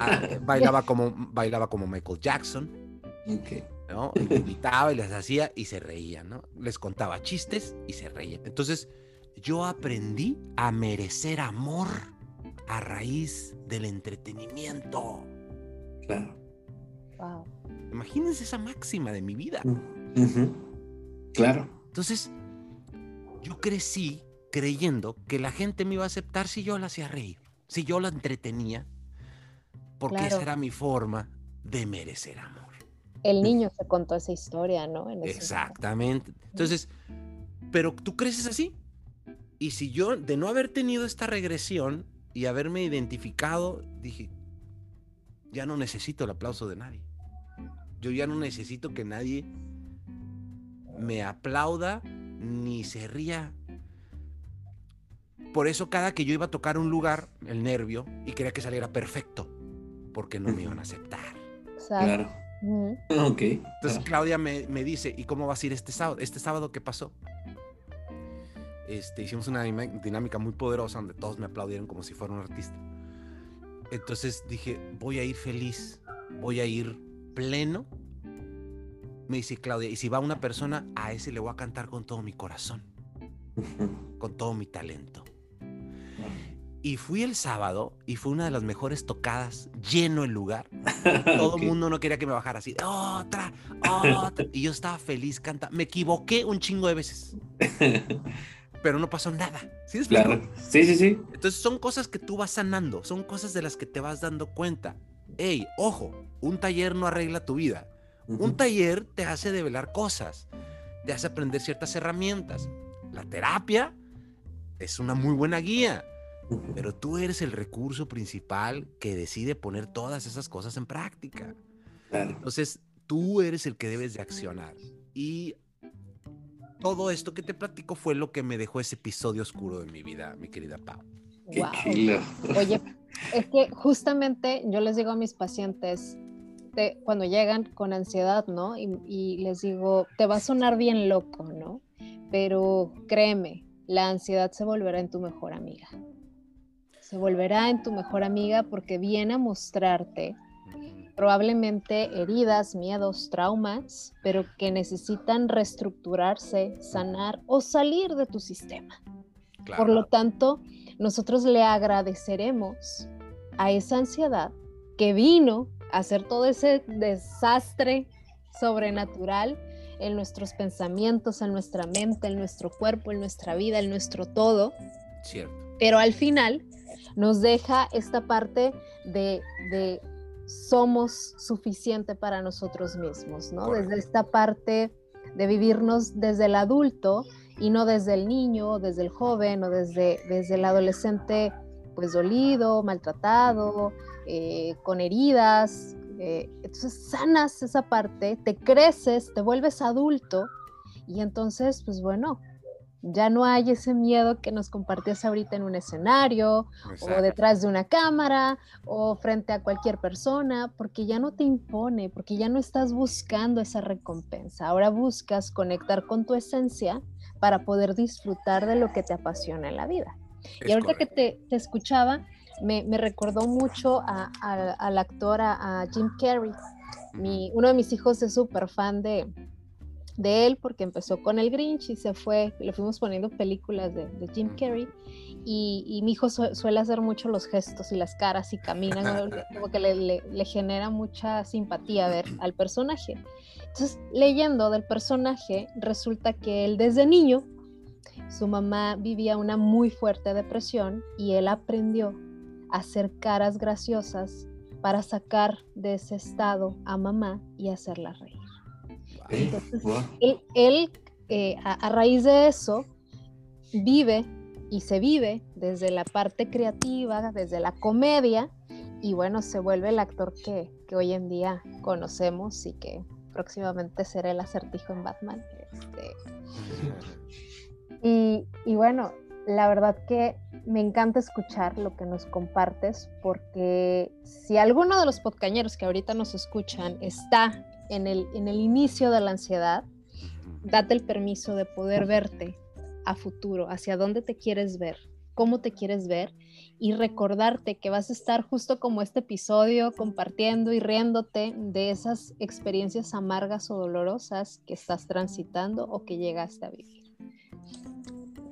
Speaker 3: Ah, bailaba, como, bailaba como Michael Jackson. Okay. ¿no? Y invitaba y les hacía y se reían, ¿no? Les contaba chistes y se reían. Entonces, yo aprendí a merecer amor a raíz del entretenimiento.
Speaker 2: Claro.
Speaker 3: Wow. Imagínense esa máxima de mi vida.
Speaker 2: Claro.
Speaker 3: Entonces, yo crecí creyendo que la gente me iba a aceptar si yo la hacía reír, si yo la entretenía, porque esa era mi forma de merecer amor
Speaker 1: el niño se contó esa historia, ¿no?
Speaker 3: Exactamente. Entonces, pero tú creces así. Y si yo, de no haber tenido esta regresión y haberme identificado, dije, ya no necesito el aplauso de nadie. Yo ya no necesito que nadie me aplauda ni se ría. Por eso cada que yo iba a tocar un lugar, el nervio, y quería que saliera perfecto, porque no me iban a aceptar.
Speaker 1: Claro.
Speaker 2: Ok.
Speaker 3: Entonces Claudia me, me, dice, ¿y cómo vas a ir este sábado? ¿Este sábado qué pasó? Este, hicimos una dinámica muy poderosa donde todos me aplaudieron como si fuera un artista. Entonces dije, voy a ir feliz, voy a ir pleno. Me dice Claudia, y si va una persona, a ese le voy a cantar con todo mi corazón, con todo mi talento. Y fui el sábado y fue una de las mejores tocadas, lleno el lugar. Todo el mundo no quería que me bajara así, otra, otra. Y yo estaba feliz cantando. Me equivoqué un chingo de veces. Pero no pasó nada. ¿Sí
Speaker 2: Claro. Sí, sí, sí.
Speaker 3: Entonces son cosas que tú vas sanando, son cosas de las que te vas dando cuenta. Ey, ojo, un taller no arregla tu vida. Un taller te hace develar cosas, te hace aprender ciertas herramientas. La terapia es una muy buena guía pero tú eres el recurso principal que decide poner todas esas cosas en práctica. Entonces, tú eres el que debes de accionar. Y todo esto que te platico fue lo que me dejó ese episodio oscuro de mi vida, mi querida Pau.
Speaker 1: Wow. Oye, es que justamente yo les digo a mis pacientes, cuando llegan con ansiedad, ¿no? y les digo, te va a sonar bien loco, ¿no? Pero créeme, la ansiedad se volverá en tu mejor amiga se volverá en tu mejor amiga porque viene a mostrarte probablemente heridas, miedos, traumas, pero que necesitan reestructurarse, sanar o salir de tu sistema. Por lo tanto, nosotros le agradeceremos a esa ansiedad que vino hacer todo ese desastre sobrenatural en nuestros pensamientos, en nuestra mente, en nuestro cuerpo, en nuestra vida, en nuestro todo.
Speaker 3: Cierto.
Speaker 1: Pero al final nos deja esta parte de, somos suficiente para nosotros mismos, ¿no? Desde esta parte de vivirnos desde el adulto y no desde el niño, desde el joven o desde, desde el adolescente pues dolido, maltratado, eh, con heridas. Eh, entonces sanas esa parte, te creces, te vuelves adulto y entonces pues bueno, ya no hay ese miedo que nos compartías ahorita en un escenario o detrás de una cámara o frente a cualquier persona, porque ya no te impone, porque ya no estás buscando esa recompensa. Ahora buscas conectar con tu esencia para poder disfrutar de lo que te apasiona en la vida. y ahorita que te, escuchaba, me, recordó mucho al actor, a, Jim Carrey. uno de mis hijos es súper fan de, de él porque empezó con el Grinch y se fue, le fuimos poniendo películas de, Jim Carrey y, mi hijo suele hacer mucho los gestos y las caras y camina, como que le, genera mucha simpatía ver al personaje. Entonces, leyendo del personaje, resulta que él desde niño, su mamá vivía una muy fuerte depresión y él aprendió a hacer caras graciosas para sacar de ese estado a mamá y hacerla reír. Entonces, él, eh, a, raíz de eso, vive y se vive desde la parte creativa, desde la comedia, y bueno, se vuelve el actor que, hoy en día conocemos y que próximamente será el acertijo en Batman. Este. y, y bueno, la verdad que me encanta escuchar lo que nos compartes porque si alguno de los podcañeros que ahorita nos escuchan está en el, en el inicio de la ansiedad, date el permiso de poder verte a futuro, hacia dónde te quieres ver, cómo te quieres ver y recordarte que vas a estar justo como este episodio compartiendo y riéndote de esas experiencias amargas o dolorosas que estás transitando o que llegaste a vivir.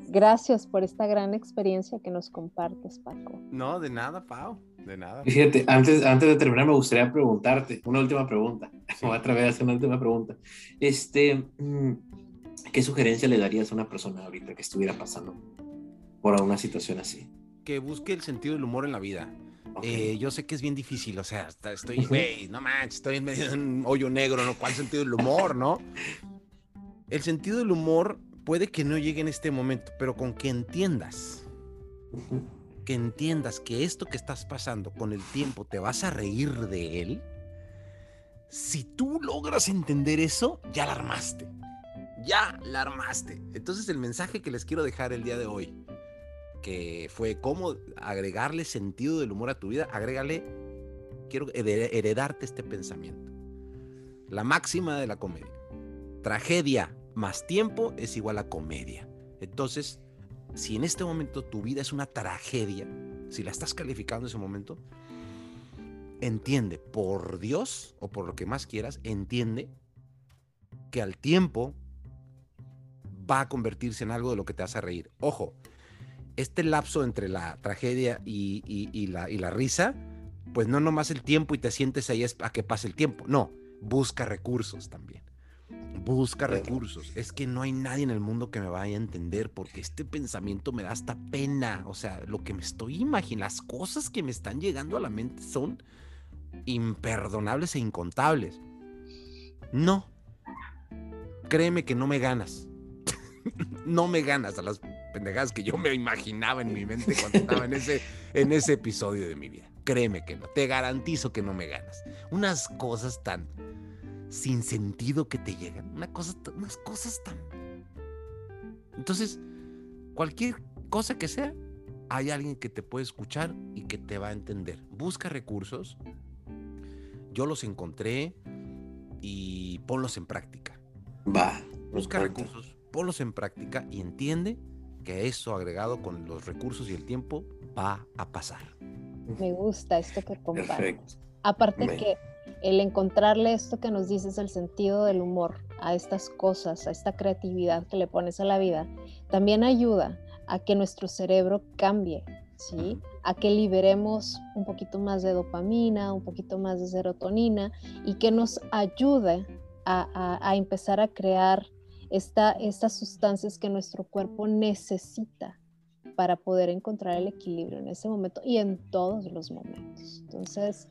Speaker 1: Gracias por esta gran experiencia que nos compartes, Paco.
Speaker 3: No, de nada, Pau. De nada.
Speaker 2: Fíjate, antes, antes de terminar, me gustaría preguntarte una última pregunta. Voy a atrever a hacer una última pregunta. Este, mm, ¿Qué sugerencia le darías a una persona ahorita que estuviera pasando por una situación así?
Speaker 3: Que busque el sentido del humor en la vida. Eh, yo sé que es bien difícil, o sea, estoy, güey, no manches, estoy en medio de un hoyo negro, ¿no? ¿Cuál sentido del humor, no? El sentido del humor puede que no llegue en este momento, pero con que entiendas que entiendas que esto que estás pasando con el tiempo te vas a reír de él, si tú logras entender eso, ya la armaste. Ya la armaste. Entonces el mensaje que les quiero dejar el día de hoy, que fue cómo agregarle sentido del humor a tu vida, agrégale, quiero heredarte este pensamiento. la máxima de la comedia. Tragedia más tiempo es igual a comedia. Entonces, si en este momento tu vida es una tragedia, si la estás calificando en ese momento, entiende, por Dios o por lo que más quieras, entiende que al tiempo va a convertirse en algo de lo que te hace reír. Ojo, este lapso entre la tragedia y, la, y la risa, pues no nomás el tiempo y te sientes ahí a que pase el tiempo, no, busca recursos también. Busca recursos. Es que no hay nadie en el mundo que me vaya a entender porque este pensamiento me da hasta pena. O sea, lo que me estoy imaginando, las cosas que me están llegando a la mente son imperdonables e incontables. No. Créeme que no me ganas. no me ganas a las pendejadas que yo me imaginaba en mi mente cuando estaba en ese, en ese episodio de mi vida. Créeme que no. Te garantizo que no me ganas. Unas cosas tan sin sentido que te llegan. Una cosa, unas cosas tan... Entonces, cualquier cosa que sea, hay alguien que te puede escuchar y que te va a entender. Busca recursos. Yo los encontré y ponlos en práctica.
Speaker 2: Va.
Speaker 3: Busca recursos, ponlos en práctica y entiende que eso agregado con los recursos y el tiempo va a pasar.
Speaker 1: Me gusta esto que compartes. Aparte que el encontrarle esto que nos dices, el sentido del humor a estas cosas, a esta creatividad que le pones a la vida, también ayuda a que nuestro cerebro cambie, ¿sí? A que liberemos un poquito más de dopamina, un poquito más de serotonina y que nos ayude a, empezar a crear esta, estas sustancias que nuestro cuerpo necesita para poder encontrar el equilibrio en ese momento y en todos los momentos. Entonces,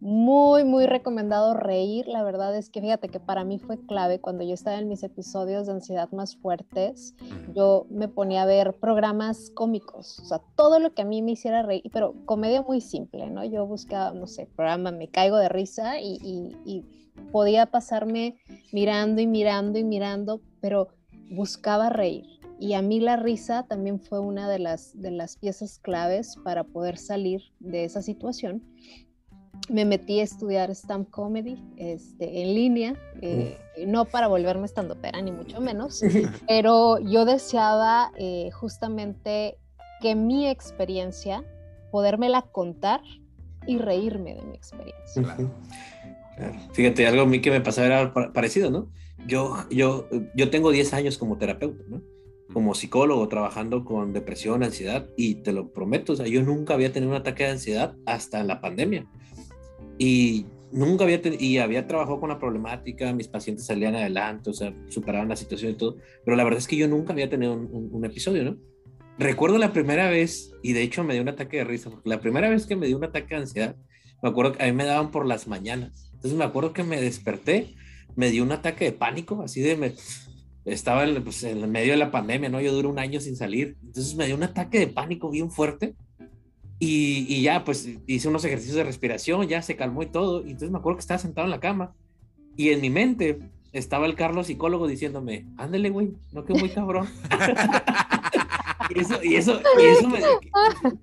Speaker 1: muy, muy recomendado reír. La verdad es que fíjate que para mí fue clave cuando yo estaba en mis episodios de ansiedad más fuertes. Yo me ponía a ver programas cómicos, o sea, todo lo que a mí me hiciera reír, pero comedia muy simple, ¿no? Yo buscaba, no sé, programa Me Caigo de Risa y, y podía pasarme mirando y mirando y mirando, pero buscaba reír. Y a mí la risa también fue una de las, de las piezas claves para poder salir de esa situación me metí a estudiar stand comedy este, en línea, eh, no para volverme estando pera ni mucho menos, pero yo deseaba eh, justamente que mi experiencia, podérmela contar y reírme de mi experiencia.
Speaker 2: Fíjate, algo a mí que me pasaba era parecido, ¿no? Yo, yo, yo tengo 10 años como terapeuta, ¿no? Como psicólogo, trabajando con depresión, ansiedad, y te lo prometo, o sea, yo nunca había tenido un ataque de ansiedad hasta la pandemia. Y nunca había y había trabajado con la problemática, mis pacientes salían adelante, o sea, superaban la situación y todo, pero la verdad es que yo nunca había tenido un, episodio, ¿no? Recuerdo la primera vez, y de hecho me dio un ataque de risa, porque la primera vez que me dio un ataque de ansiedad, me acuerdo que a mí me daban por las mañanas. Entonces me acuerdo que me desperté, me dio un ataque de pánico, así de, me, estaba en, pues, en medio de la pandemia, ¿no? Yo duré un año sin salir. Entonces me dio un ataque de pánico bien fuerte y, ya, pues hice unos ejercicios de respiración, ya se calmó y todo. Y entonces me acuerdo que estaba sentado en la cama y en mi mente estaba el Carlos psicólogo diciéndome, ándale, güey, no que muy cabrón. y eso, y eso, y eso me...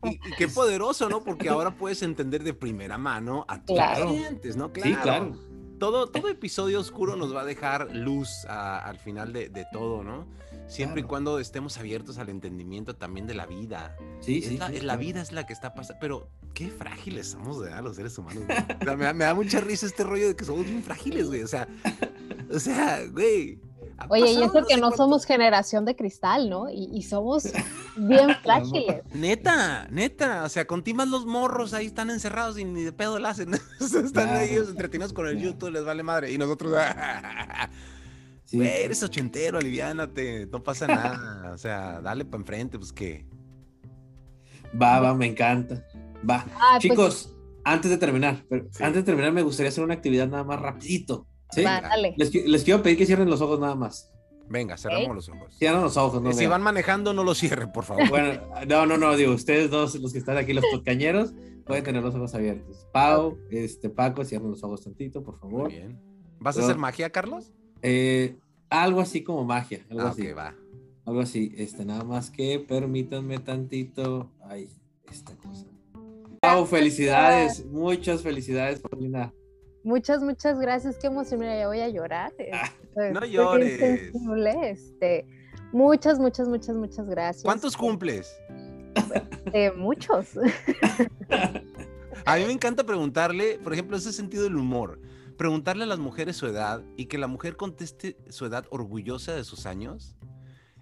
Speaker 3: y, qué poderoso, ¿no? Porque ahora puedes entender de primera mano a tus clientes, ¿no?
Speaker 2: Claro. Sí, claro.
Speaker 3: Todo, todo episodio oscuro nos va a dejar luz al final de, de todo, ¿no? Siempre y cuando estemos abiertos al entendimiento también de la vida.
Speaker 2: Sí, sí.
Speaker 3: La, vida es la que está pasando. Pero qué frágiles somos, ¿verdad? Los seres humanos. me, da, mucha risa este rollo de que somos bien frágiles, güey. O sea, o sea, güey.
Speaker 1: Oye, y eso que no somos generación de cristal, ¿no? Y, somos bien frágiles.
Speaker 3: Neta, neta. O sea, con timas los morros ahí están encerrados y ni de pedo la hacen. están ahí ellos entretenidos con el YouTube, les vale madre. Y nosotros. Eres ochentero, aliviánate, no pasa nada. o sea, dale para enfrente, pues que.
Speaker 2: Va, va, me encanta. Va. Ah, pues Chicos, antes de terminar, antes de terminar, me gustaría hacer una actividad nada más rapidito. ¿sí? dale. Les, quiero pedir que cierren los ojos nada más.
Speaker 3: Venga, cerramos los ojos.
Speaker 2: Cierran los ojos,
Speaker 3: no. Si van manejando, no los cierren, por favor.
Speaker 2: Bueno, no, no, no, digo, ustedes dos, los que están aquí, los cañeros, pueden tener los ojos abiertos. Pau, este, Paco, cierren los ojos tantito, por favor. Muy bien.
Speaker 3: ¿Vas a hacer magia, Carlos?
Speaker 2: Eh, algo así como magia. Algo
Speaker 3: ah,
Speaker 2: así.
Speaker 3: va.
Speaker 2: Algo así. Este, nada más que permítanme tantito. Ay, esta cosa. Wow, felicidades. Muchas felicidades, Paulina.
Speaker 1: Muchas, muchas gracias. Qué emoción, mira, ya voy a llorar.
Speaker 3: Ah,
Speaker 1: Este,
Speaker 3: no llores.
Speaker 1: sensible, Este, muchas, muchas, muchas, muchas gracias.
Speaker 3: ¿Cuántos cumples?
Speaker 1: Eh, muchos.
Speaker 3: A mí me encanta preguntarle, por ejemplo, ese sentido del humor. Preguntarle a las mujeres su edad y que la mujer conteste su edad orgullosa de sus años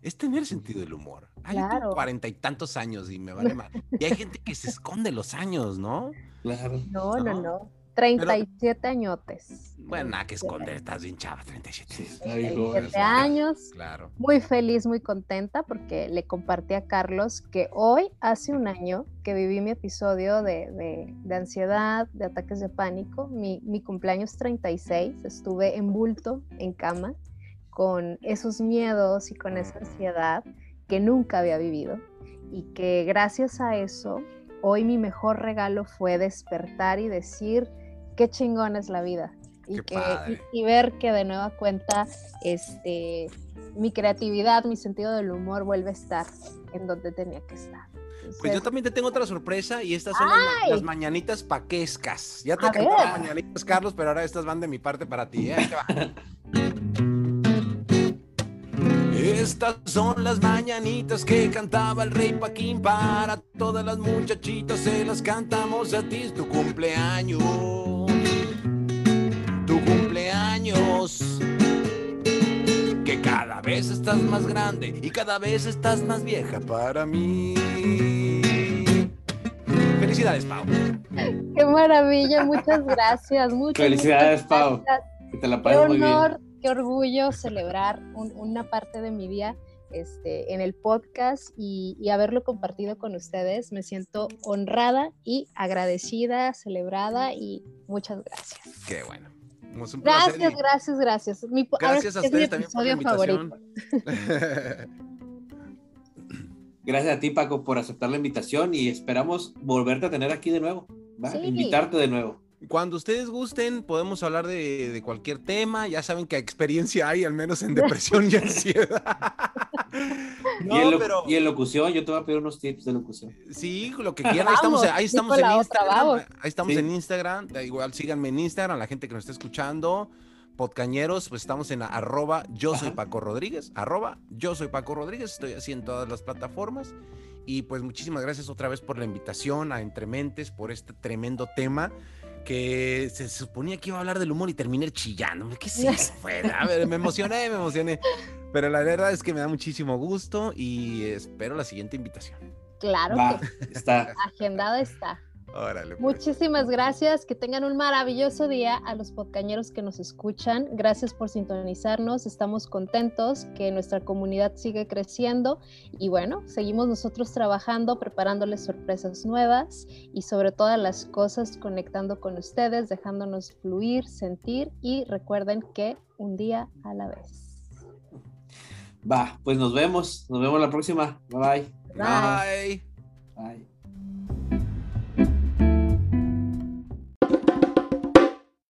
Speaker 3: es tener sentido del humor. Ay, yo tengo
Speaker 1: Claro.
Speaker 3: cuarenta y tantos años y me vale mal. Y hay gente que se esconde los años, ¿no?
Speaker 2: Claro.
Speaker 1: No, no,
Speaker 3: No.
Speaker 1: no. 37 añotes.
Speaker 3: Bueno, nada que esconder, estás bien chava, 37.
Speaker 2: Sí, está bien joven.
Speaker 1: 37 años.
Speaker 3: Claro.
Speaker 1: Muy feliz, muy contenta porque le compartí a Carlos que hoy, hace un año, que viví mi episodio de, de- de ansiedad, de ataques de pánico, mi, mi cumpleaños 36, estuve en bulto, en cama, con esos miedos y con esa ansiedad que nunca había vivido y que gracias a eso, hoy mi mejor regalo fue despertar y decir, qué chingón es la vida. Y,
Speaker 3: Qué
Speaker 1: que,
Speaker 3: padre.
Speaker 1: y, y ver que de nueva cuenta este, mi creatividad, mi sentido del humor vuelve a estar en donde tenía que estar.
Speaker 3: Pues yo también te tengo otra sorpresa y estas son las, ma- las mañanitas paquescas. Ya te cantaba
Speaker 1: ver.
Speaker 3: mañanitas, Carlos, pero ahora estas van de mi parte para ti. ¿eh? Estas son las mañanitas que cantaba el rey Paquín para todas las muchachitas, se las cantamos a ti, es tu cumpleaños, tu cumpleaños, que cada vez estás más grande y cada vez estás más vieja para mí. Felicidades, Pau.
Speaker 1: qué maravilla, muchas gracias. Muchas,
Speaker 2: Felicidades,
Speaker 1: muchas
Speaker 2: Pau.
Speaker 1: gracias.
Speaker 2: Que te la
Speaker 1: Qué
Speaker 2: pases muy bien.
Speaker 1: honor, qué orgullo celebrar un- una parte de mi día este, en el podcast y, y haberlo compartido con ustedes. Me siento honrada y agradecida, celebrada y muchas gracias.
Speaker 3: Qué bueno. Un
Speaker 1: Gracias, gracias, gracias. Mi,
Speaker 3: Gracias a
Speaker 1: es mi
Speaker 3: ustedes también por la
Speaker 1: episodio
Speaker 3: invitación.
Speaker 1: favorito.
Speaker 2: Gracias a ti, Paco, por aceptar la invitación y esperamos volverte a tener aquí de nuevo. ¿va?
Speaker 1: Sí.
Speaker 2: Invitarte de nuevo.
Speaker 3: Cuando ustedes gusten, podemos hablar de, de cualquier tema. Ya saben que experiencia hay, al menos en depresión y ansiedad.
Speaker 2: y, en
Speaker 3: no,
Speaker 2: lo-
Speaker 3: pero
Speaker 2: y en locución, yo te voy a pedir unos tips de locución.
Speaker 3: sí, lo que quieran. Ahí estamos, ahí en
Speaker 1: otra,
Speaker 3: Instagram. Ahí estamos
Speaker 2: Sí.
Speaker 3: en Instagram. Da Igual síganme en Instagram, la gente que nos está escuchando. Podcañeros, pues estamos en arroba yo soy. Paco Rodríguez, arroba yo soy Paco Rodríguez, estoy así en todas las plataformas. Y pues muchísimas gracias otra vez por la invitación a Entrementes, por este tremendo tema que se suponía que iba a hablar del humor y terminé chillando. ¿Qué es eso? Pues, a ver, me emocioné, me emocioné. Pero la verdad es que me da muchísimo gusto y espero la siguiente invitación.
Speaker 1: Claro
Speaker 2: Va,
Speaker 1: que
Speaker 2: está.
Speaker 1: agendada está.
Speaker 3: Órale. pues.
Speaker 1: Muchísimas gracias, que tengan un maravilloso día a los podcañeros que nos escuchan. Gracias por sintonizarnos, estamos contentos que nuestra comunidad sigue creciendo y bueno, seguimos nosotros trabajando, preparándoles sorpresas nuevas y sobre todas las cosas conectando con ustedes, dejándonos fluir, sentir y recuerden que un día a la vez.
Speaker 2: Va, pues nos vemos. Nos vemos la próxima. Bye
Speaker 1: Bye.
Speaker 3: Bye.
Speaker 2: bye. Bye.